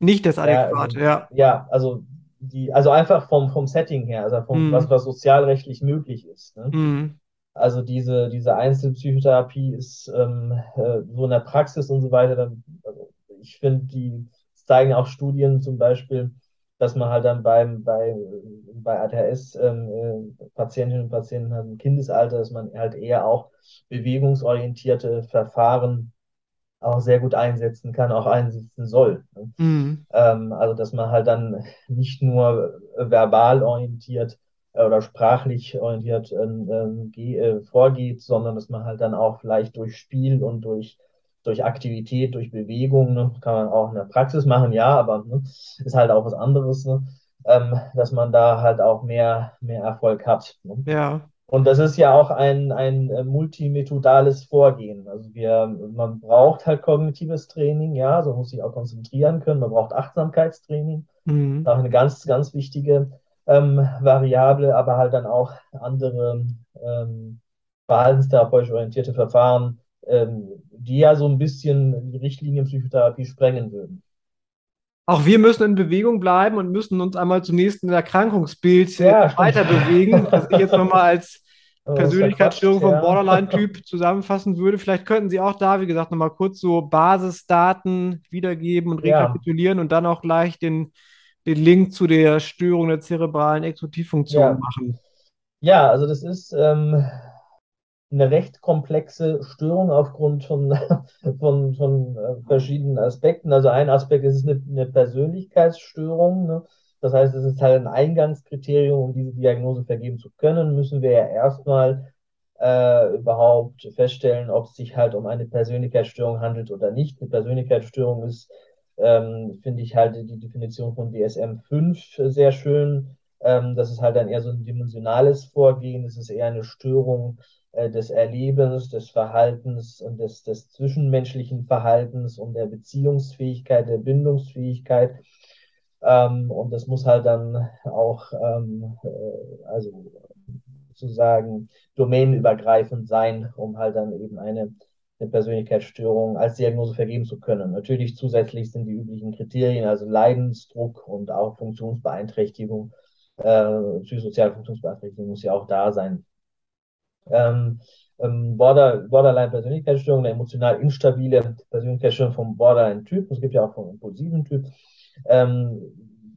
Nicht das Adäquate, ja. Also, ja. ja, also die, also einfach vom, vom Setting her, also vom, mm. was, was sozialrechtlich möglich ist. Ne? Mm. Also diese, diese Einzelpsychotherapie ist ähm, äh, so in der Praxis und so weiter, dann, also ich finde, die zeigen auch Studien zum Beispiel, dass man halt dann beim, bei, bei ATHS-Patientinnen ähm, äh, und Patienten halt im Kindesalter, dass man halt eher auch bewegungsorientierte Verfahren auch sehr gut einsetzen kann, auch einsetzen soll. Ne? Mhm. Ähm, also dass man halt dann nicht nur verbal orientiert äh, oder sprachlich orientiert ähm, äh, vorgeht, sondern dass man halt dann auch vielleicht durch Spiel und durch durch Aktivität, durch Bewegung, ne, kann man auch in der Praxis machen, ja, aber ne, ist halt auch was anderes, ne, ähm, dass man da halt auch mehr, mehr Erfolg hat. Ne? Ja. Und das ist ja auch ein, ein äh, multimethodales Vorgehen. Also wir, man braucht halt kognitives Training, ja, so muss sich auch konzentrieren können. Man braucht Achtsamkeitstraining, mhm. auch eine ganz, ganz wichtige ähm, Variable, aber halt dann auch andere ähm, verhaltenstherapeutisch orientierte Verfahren, ähm, die ja so ein bisschen die Richtlinien Psychotherapie sprengen würden. Auch wir müssen in Bewegung bleiben und müssen uns einmal zum nächsten Erkrankungsbild ja, weiter bewegen, was ich jetzt nochmal als oh, Persönlichkeitsstörung vom Borderline-Typ zusammenfassen würde. Vielleicht könnten Sie auch da, wie gesagt, nochmal kurz so Basisdaten wiedergeben und rekapitulieren ja. und dann auch gleich den, den Link zu der Störung der zerebralen Exekutivfunktion machen. Ja, also das ist ähm, eine recht komplexe Störung aufgrund von, von, von äh, verschiedenen Aspekten. Also ein Aspekt ist eine, eine Persönlichkeitsstörung. Ne? Das heißt, es ist halt ein Eingangskriterium, um diese Diagnose vergeben zu können, müssen wir ja erstmal äh, überhaupt feststellen, ob es sich halt um eine Persönlichkeitsstörung handelt oder nicht. Eine Persönlichkeitsstörung ist, ähm, finde ich halt die Definition von DSM-5 sehr schön. Ähm, das ist halt dann eher so ein dimensionales Vorgehen. Es ist eher eine Störung äh, des Erlebens, des Verhaltens und des, des zwischenmenschlichen Verhaltens und der Beziehungsfähigkeit, der Bindungsfähigkeit. Ähm, und das muss halt dann auch, ähm, äh, also sozusagen domänenübergreifend sein, um halt dann eben eine, eine Persönlichkeitsstörung als Diagnose vergeben zu können. Natürlich zusätzlich sind die üblichen Kriterien, also Leidensdruck und auch Funktionsbeeinträchtigung, äh, psychosoziale Funktionsbeeinträchtigung muss ja auch da sein. Ähm, ähm, Border, Borderline-Persönlichkeitsstörung, eine emotional instabile Persönlichkeitsstörung vom Borderline-Typ. Es gibt ja auch vom impulsiven Typ. Ähm,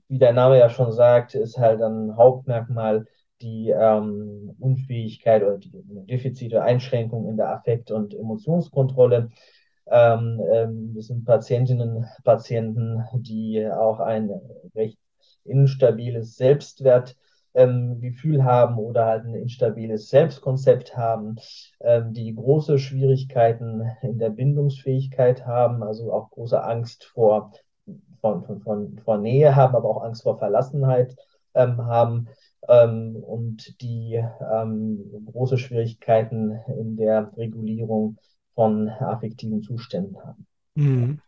wie der Name ja schon sagt, ist halt ein Hauptmerkmal die ähm, Unfähigkeit oder die Defizite, Einschränkungen in der Affekt- und Emotionskontrolle. Ähm, ähm, das sind Patientinnen, Patienten, die auch ein recht instabiles Selbstwertgefühl haben oder halt ein instabiles Selbstkonzept haben, ähm, die große Schwierigkeiten in der Bindungsfähigkeit haben, also auch große Angst vor, von, von, von, vor Nähe haben, aber auch Angst vor Verlassenheit ähm, haben ähm, und die große Schwierigkeiten in der Regulierung von affektiven Zuständen haben. Mhm.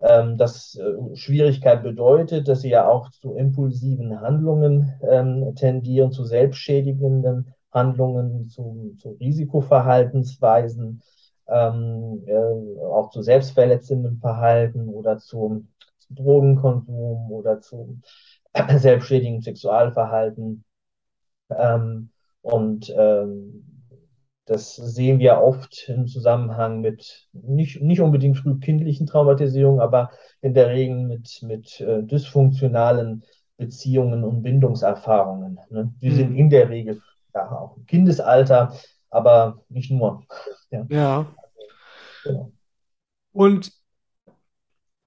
Ähm, das äh, Schwierigkeit bedeutet, dass sie ja auch zu impulsiven Handlungen ähm, tendieren, zu selbstschädigenden Handlungen, zu, zu Risikoverhaltensweisen, ähm, äh, auch zu selbstverletzendem Verhalten oder zu, Drogenkonsum oder zu selbstschädigendem Sexualverhalten. Ähm, und ähm, das sehen wir oft im Zusammenhang mit nicht, nicht unbedingt frühkindlichen Traumatisierungen, aber in der Regel mit, mit äh, dysfunktionalen Beziehungen und Bindungserfahrungen. Ne? Die mhm. sind in der Regel ja, auch im Kindesalter, aber nicht nur. Ja. ja. Genau. Und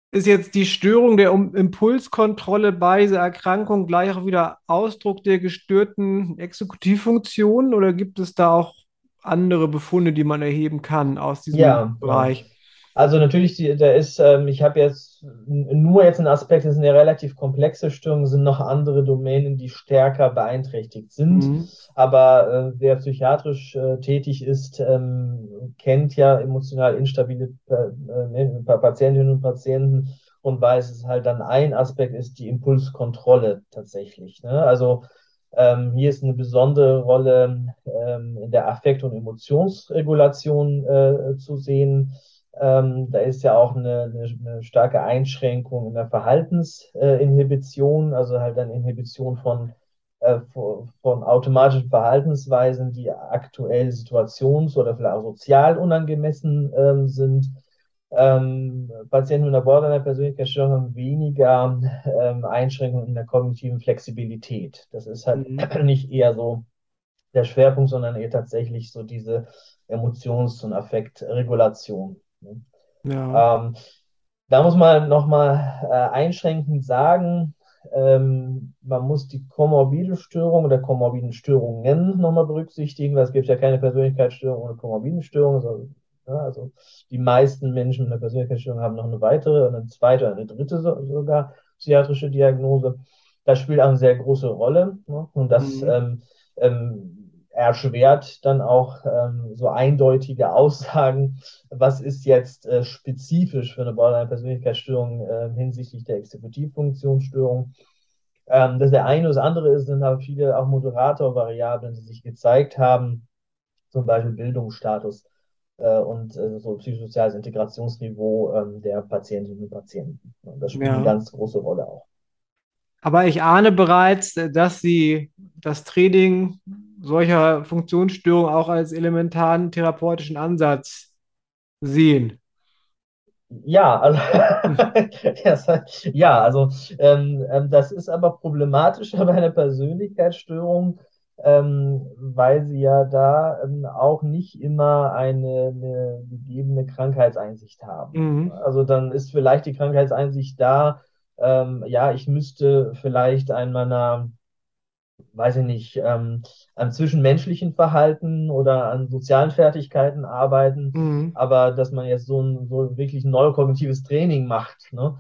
ist jetzt die Störung der Impulskontrolle bei dieser Erkrankung gleich auch wieder Ausdruck der gestörten Exekutivfunktion oder gibt es da auch andere Befunde, die man erheben kann aus diesem ja, Bereich? Also natürlich, da ist, ähm, ich habe jetzt nur jetzt einen Aspekt, das ist eine relativ komplexe Störung, sind noch andere Domänen, die stärker beeinträchtigt sind. Mhm. Aber äh, wer psychiatrisch äh, tätig ist, ähm, kennt ja emotional instabile äh, äh Patientinnen und Patienten und weiß, dass es halt dann ein Aspekt ist, die Impulskontrolle tatsächlich. Ne? Also ähm, hier ist eine besondere Rolle ähm, in der Affekt- und Emotionsregulation äh, zu sehen. Ähm, da ist ja auch eine, eine, eine starke Einschränkung in der Verhaltensinhibition, äh, also halt eine Inhibition von, äh, von, automatischen Verhaltensweisen, die aktuell situations- oder vielleicht auch sozial unangemessen ähm, sind. Ähm, Patienten mit einer Borderline-Persönlichkeitsstörung haben weniger ähm, Einschränkungen in der kognitiven Flexibilität. Das ist halt mhm. nicht eher so der Schwerpunkt, sondern eher tatsächlich so diese Emotions- und Affektregulation. Ne? Ja. Ähm, da muss man nochmal äh, einschränkend sagen, ähm, man muss die komorbide Störung oder komorbiden Störungen nochmal berücksichtigen, weil es gibt ja keine Persönlichkeitsstörung ohne komorbiden Störung. Also, ja, also die meisten Menschen mit einer Persönlichkeitsstörung haben noch eine weitere, eine zweite oder eine dritte so, sogar psychiatrische Diagnose. Das spielt auch eine sehr große Rolle. Ne? Und das mhm. ähm, ähm, erschwert dann auch ähm, so eindeutige Aussagen, was ist jetzt äh, spezifisch für eine Borderline-Persönlichkeitsstörung äh, hinsichtlich der Exekutivfunktionsstörung. Ähm, das der eine. Das andere ist, sind aber viele auch Moderatorvariablen, die sich gezeigt haben, zum Beispiel Bildungsstatus und äh, so psychosoziales Integrationsniveau ähm, der Patientinnen und Patienten. Das spielt ja. eine ganz große Rolle auch. Aber ich ahne bereits, dass Sie das Training solcher Funktionsstörungen auch als elementaren therapeutischen Ansatz sehen. Ja, also, ja, also ähm, ähm, das ist aber problematischer bei einer Persönlichkeitsstörung, ähm, weil sie ja da ähm, auch nicht immer eine, eine gegebene Krankheitseinsicht haben. Mhm. Also dann ist vielleicht die Krankheitseinsicht da, ähm, ja, ich müsste vielleicht an meiner, weiß ich nicht, ähm, am zwischenmenschlichen Verhalten oder an sozialen Fertigkeiten arbeiten, mhm. aber dass man jetzt so ein so wirklich ein neurokognitives Training macht, ne?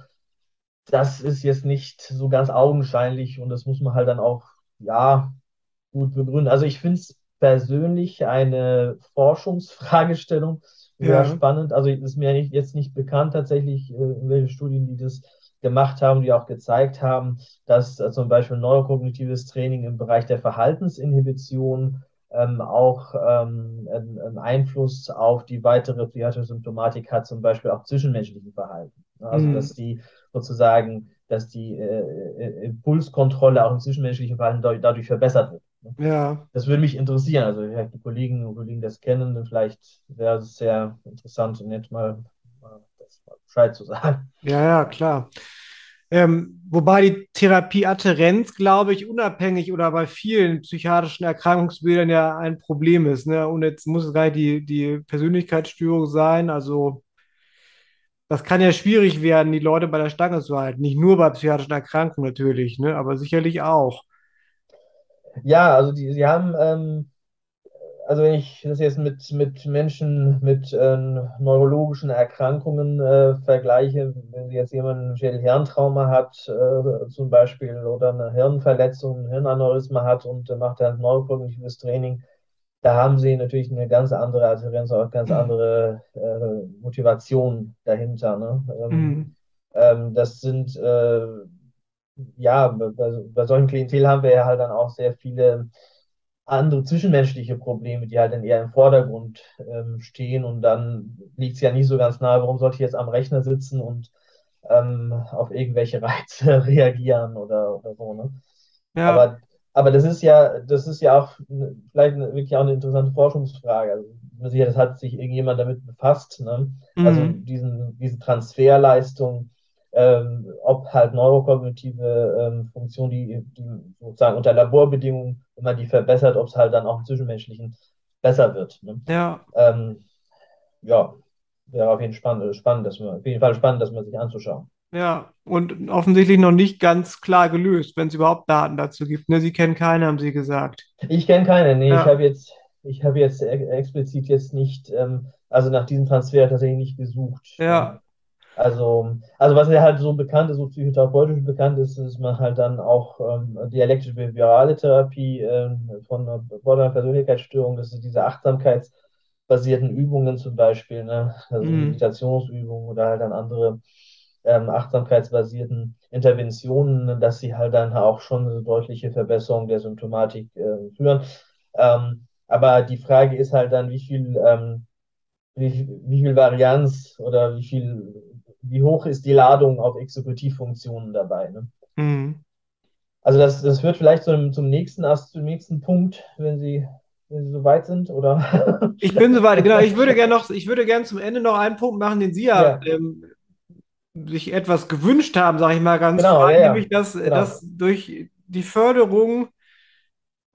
Das ist jetzt nicht so ganz augenscheinlich und das muss man halt dann auch, ja, gut begründen. Also ich finde es persönlich eine Forschungsfragestellung sehr ja. spannend. Also ist mir nicht, jetzt nicht bekannt tatsächlich, äh, welche Studien, die das gemacht haben, die auch gezeigt haben, dass äh, zum Beispiel neurokognitives Training im Bereich der Verhaltensinhibition ähm, auch ähm, einen Einfluss auf die weitere psychiatrische Symptomatik hat, zum Beispiel auch zwischenmenschlichen Verhalten. Also mhm. dass die sozusagen, dass die äh, äh Impulskontrolle auch im zwischenmenschlichen Verhalten dadurch verbessert wird. Ja. Das würde mich interessieren. Also die Kollegen und Kollegen das kennen, dann vielleicht wäre es sehr interessant und nett mal, mal das mal Bescheid zu sagen. Ja, ja, klar. Ähm, wobei die Therapieadherenz, glaube ich, unabhängig oder bei vielen psychiatrischen Erkrankungsbildern ja ein Problem ist. Ne? Und jetzt muss es gar nicht die, die Persönlichkeitsstörung sein. Also das kann ja schwierig werden, die Leute bei der Stange zu halten. Nicht nur bei psychiatrischen Erkrankungen natürlich, ne? aber sicherlich auch. Ja, also die, sie haben, ähm, also wenn ich das jetzt mit, mit Menschen mit äh, neurologischen Erkrankungen äh, vergleiche, wenn jetzt jemanden ein Schädel-Hirntrauma hat, äh, zum Beispiel, oder eine Hirnverletzung, ein Hirnaneurysma hat und macht dann neurokognitives Training, da haben sie natürlich eine ganz andere Adherenz, auch ganz andere äh, Motivation dahinter. Ne? Ähm, mhm. ähm, das sind äh, ja, bei, bei solchen Klientel haben wir ja halt dann auch sehr viele andere zwischenmenschliche Probleme, die halt dann eher im Vordergrund ähm, stehen und dann liegt es ja nicht so ganz nahe, warum sollte ich jetzt am Rechner sitzen und ähm, auf irgendwelche Reize reagieren oder, oder so, ne? Ja. Aber, aber das ist ja, das ist ja auch vielleicht wirklich auch eine interessante Forschungsfrage. Also, sicher, das hat sich irgendjemand damit befasst, ne? Also mhm. Also diesen, diese Transferleistung ähm, ob halt neurokognitive ähm, Funktionen, die, die sozusagen unter Laborbedingungen, wenn man die verbessert, ob es halt dann auch im Zwischenmenschlichen besser wird. Ne? Ja. Ähm, ja, wäre auf jeden, spannend, spannend, dass man, auf jeden Fall spannend, das mal sich anzuschauen. Ja, und offensichtlich noch nicht ganz klar gelöst, wenn es überhaupt Daten dazu gibt. Ne? Sie kennen keine, haben Sie gesagt. Ich kenne keine, nee, ja. ich habe jetzt, ich habe jetzt explizit jetzt nicht, ähm, also nach diesem Transfer tatsächlich nicht gesucht. Ja. Also, also was ja halt so bekannt ist, so psychotherapeutisch bekannt ist, ist man halt dann auch ähm, dialektische behaviorale Therapie ähm, von einer Borderline-Persönlichkeitsstörung, das ist diese achtsamkeitsbasierten Übungen zum Beispiel, ne? also mm. Meditationsübungen oder halt dann andere ähm, achtsamkeitsbasierten Interventionen, dass sie halt dann auch schon eine deutliche Verbesserung der Symptomatik äh, führen. Ähm, aber die Frage ist halt dann, wie viel, ähm, wie, wie viel Varianz oder wie viel wie hoch ist die Ladung auf Exekutivfunktionen dabei. Ne? Mhm. Also das, das führt vielleicht zum, zum, nächsten, zum nächsten Punkt, wenn Sie, wenn Sie soweit sind, oder? Ich bin soweit, genau. Ich würde gerne noch, ich würde gerne zum Ende noch einen Punkt machen, den Sie ja, ja. Ähm, sich etwas gewünscht haben, sage ich mal ganz genau, frei, ja, nämlich dass, genau. dass durch die Förderung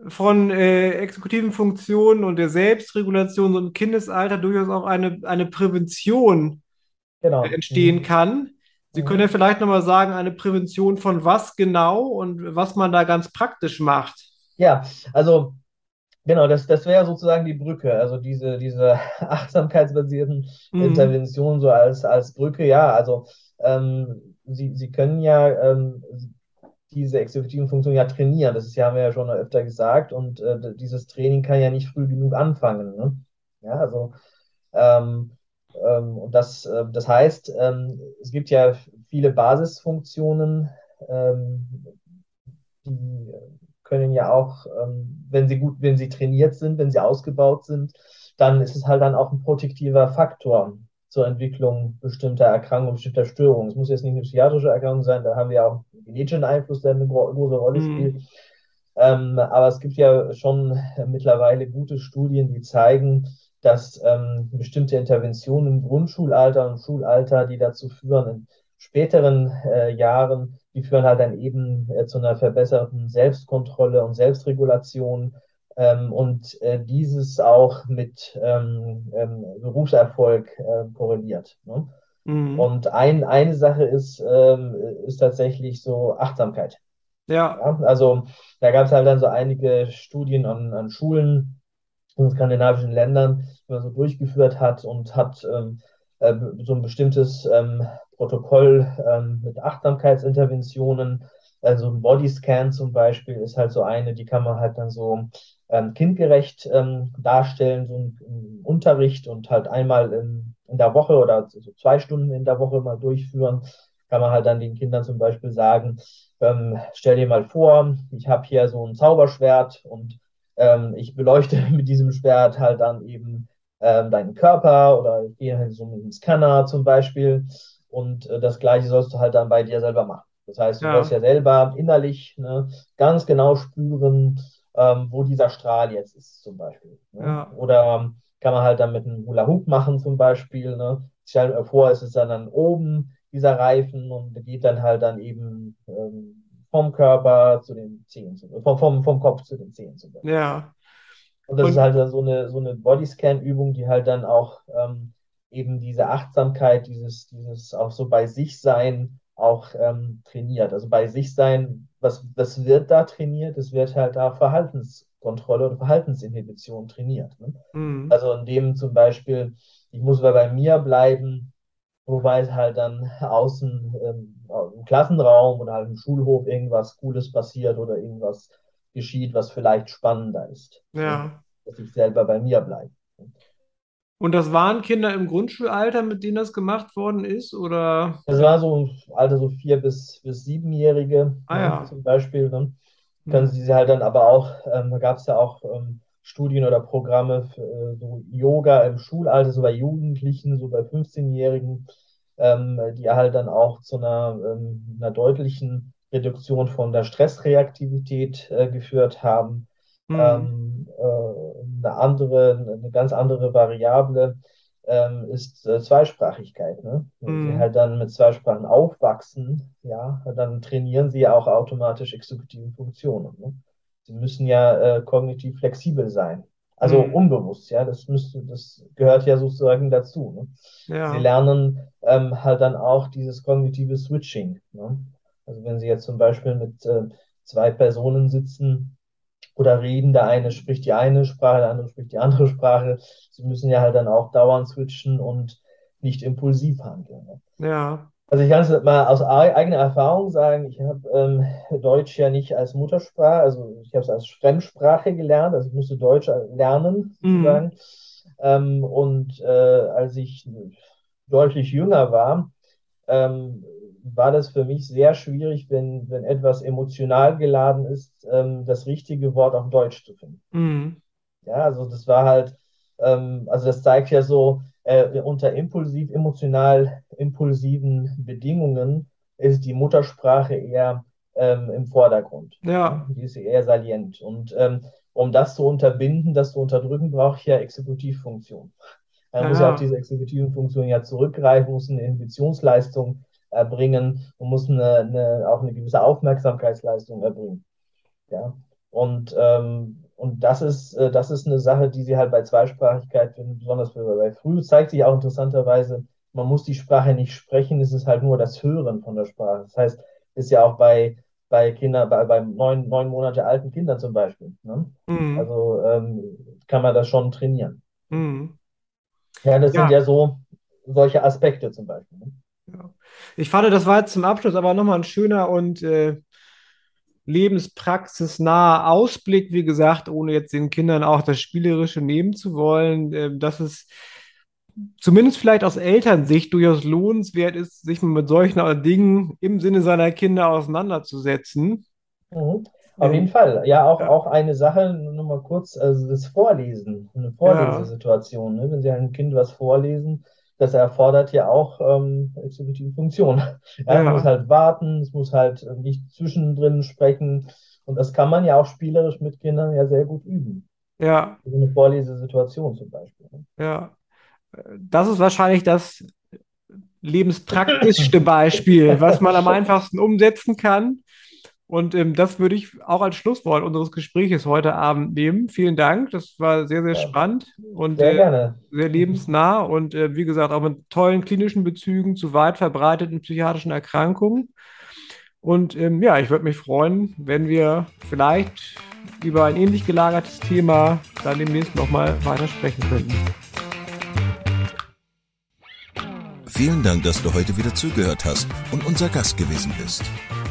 von äh, exekutiven Funktionen und der Selbstregulation so im Kindesalter durchaus auch eine, eine Prävention genau. entstehen mhm. kann. Sie können ja vielleicht nochmal sagen, eine Prävention von was genau und was man da ganz praktisch macht. Ja, also genau, das, das wäre sozusagen die Brücke, also diese, diese achtsamkeitsbasierten mhm. Interventionen so als, als Brücke, ja, also ähm, Sie, Sie können ja ähm, diese exekutiven Funktionen ja trainieren, das ist ja, haben wir ja schon öfter gesagt, und äh, dieses Training kann ja nicht früh genug anfangen. Ne? Ja, also ähm, ähm, und das, äh, das heißt, ähm, es gibt ja viele Basisfunktionen, ähm, die können ja auch, wenn sie gut, wenn sie trainiert sind, wenn sie ausgebaut sind, dann ist es halt dann auch ein protektiver Faktor zur Entwicklung bestimmter Erkrankungen, bestimmter Störungen. Es muss jetzt nicht eine psychiatrische Erkrankung sein, da haben wir auch einen genetischen Einfluss, der eine gro große Rolle mhm. spielt. Mhm. Ähm, aber es gibt ja schon mittlerweile gute Studien, die zeigen, dass ähm, bestimmte Interventionen im Grundschulalter und Schulalter, die dazu führen, in späteren äh, Jahren, die führen halt dann eben äh, zu einer verbesserten Selbstkontrolle und Selbstregulation ähm, und äh, dieses auch mit ähm, ähm Berufserfolg äh, korreliert. Ne? Mhm. Und ein, eine Sache ist, ähm, ist tatsächlich so Achtsamkeit. Ja. ja also da gab es halt dann so einige Studien an, an Schulen in skandinavischen Ländern, man so durchgeführt hat und hat ähm, äh, so ein bestimmtes ähm, Protokoll ähm, mit Achtsamkeitsinterventionen. Also ein Bodyscan zum Beispiel ist halt so eine, die kann man halt dann so ähm, kindgerecht ähm, darstellen, so ein, Unterricht und halt einmal in, in der Woche oder so zwei Stunden in der Woche mal durchführen. Kann man halt dann den Kindern zum Beispiel sagen, ähm, stell dir mal vor, ich habe hier so ein Zauberschwert und ähm, ich beleuchte mit diesem Schwert halt dann eben ähm, deinen Körper oder ich gehe halt so mit einem Scanner zum Beispiel und äh, das gleiche sollst du halt dann bei dir selber machen. Das heißt, du ja. sollst ja selber innerlich ne, ganz genau spüren, ähm, wo dieser Strahl jetzt ist, zum Beispiel. Ne? Ja. Oder ähm, kann man halt dann mit einem Hula Hoop machen, zum Beispiel. Ne? Stell dir vor, es ist dann, dann oben dieser Reifen und geht dann halt dann eben ähm, vom Körper zu den Zehen, vom, vom, vom Kopf zu den Zehen zum Beispiel. Ja. Und das und, ist halt dann so eine, so eine Bodyscan-Übung, die halt dann auch ähm, eben diese Achtsamkeit, dieses, dieses auch so bei sich sein auch ähm, trainiert. Also bei sich sein, was, was wird da trainiert? Es wird halt da Verhaltenskontrolle oder Verhaltensinhibition trainiert. Ne? Mhm. Also indem zum Beispiel, ich muss bei mir bleiben, wobei es halt dann außen ähm, im Klassenraum oder halt im Schulhof irgendwas Cooles passiert oder irgendwas geschieht, was vielleicht spannender ist. Ja. Dass ich selber bei mir bleibe. Und das waren Kinder im Grundschulalter, mit denen das gemacht worden ist, oder? Das war so Alter so vier bis, bis siebenjährige ah, ja. zum Beispiel. Ne? Können hm. sie halt dann aber auch, ähm, da gab es ja auch ähm, Studien oder Programme für äh, so Yoga im Schulalter, so bei Jugendlichen, so bei 15-Jährigen, ähm, die halt dann auch zu einer, ähm, einer deutlichen Reduktion von der Stressreaktivität äh, geführt haben. Mhm. Ähm, äh, eine andere, eine ganz andere Variable ähm, ist äh, Zweisprachigkeit. Ne? Wenn mhm. sie halt dann mit zwei Sprachen aufwachsen, ja, dann trainieren sie ja auch automatisch exekutive Funktionen. Ne? Sie müssen ja äh, kognitiv flexibel sein. Also mhm. unbewusst, ja, das müsste, das gehört ja sozusagen dazu. Ne? Ja. Sie lernen ähm, halt dann auch dieses kognitive Switching. Ne? Also wenn Sie jetzt zum Beispiel mit äh, zwei Personen sitzen oder reden, der eine spricht die eine Sprache, der andere spricht die andere Sprache. Sie müssen ja halt dann auch dauernd switchen und nicht impulsiv handeln. Ne? Ja. Also ich kann es mal aus eigener Erfahrung sagen, ich habe ähm, Deutsch ja nicht als Muttersprache, also ich habe es als Fremdsprache gelernt, also ich musste Deutsch lernen, sozusagen. Mhm. Ähm, und äh, als ich deutlich jünger war, ähm, war das für mich sehr schwierig, wenn, wenn etwas emotional geladen ist, ähm, das richtige Wort auf Deutsch zu finden. Mhm. Ja, also das war halt, ähm, also das zeigt ja so, äh, unter impulsiv, emotional impulsiven Bedingungen ist die Muttersprache eher ähm, im Vordergrund. Ja. Die ist eher salient. Und ähm, um das zu unterbinden, das zu unterdrücken, brauche ich ja Exekutivfunktion. Man ja. muss ja auf diese exekutiven Funktionen ja zurückgreifen, muss eine Inhibitionsleistung erbringen und muss eine, eine, auch eine gewisse Aufmerksamkeitsleistung erbringen. Ja. Und, ähm, und das ist, äh, das ist eine Sache, die sie halt bei Zweisprachigkeit finden, besonders für, bei früh zeigt sich auch interessanterweise, man muss die Sprache nicht sprechen, es ist halt nur das Hören von der Sprache. Das heißt, ist ja auch bei, bei Kindern, bei, bei neun, neun Monate alten Kindern zum Beispiel. Ne? Mhm. Also ähm, kann man das schon trainieren. Mhm. Ja, das ja. sind ja so solche Aspekte zum Beispiel. Ne? Ja. Ich fand, das war jetzt zum Abschluss aber nochmal ein schöner und äh, lebenspraxisnaher Ausblick, wie gesagt, ohne jetzt den Kindern auch das Spielerische nehmen zu wollen, äh, dass es zumindest vielleicht aus Elternsicht durchaus lohnenswert ist, sich mit solchen Dingen im Sinne seiner Kinder auseinanderzusetzen. Mhm. Auf jeden Fall. Ja, auch, ja. auch eine Sache, nur mal kurz, also das Vorlesen, eine Vorlesesituation. Ja. Ne? Wenn Sie einem Kind was vorlesen, das erfordert ja auch ähm, exekutive Funktion. Ja, ja. Es muss halt warten, es muss halt nicht zwischendrin sprechen. Und das kann man ja auch spielerisch mit Kindern ja sehr gut üben. Ja. So eine Vorlesesituation zum Beispiel. Ne? Ja. Das ist wahrscheinlich das lebenspraktischste Beispiel, was man am einfachsten umsetzen kann. Und ähm, das würde ich auch als Schlusswort unseres Gespräches heute Abend nehmen. Vielen Dank, das war sehr, sehr ja. spannend und sehr, äh, sehr lebensnah und äh, wie gesagt auch mit tollen klinischen Bezügen zu weit verbreiteten psychiatrischen Erkrankungen. Und ähm, ja, ich würde mich freuen, wenn wir vielleicht über ein ähnlich gelagertes Thema dann demnächst nochmal weiter sprechen könnten. Vielen Dank, dass du heute wieder zugehört hast und unser Gast gewesen bist.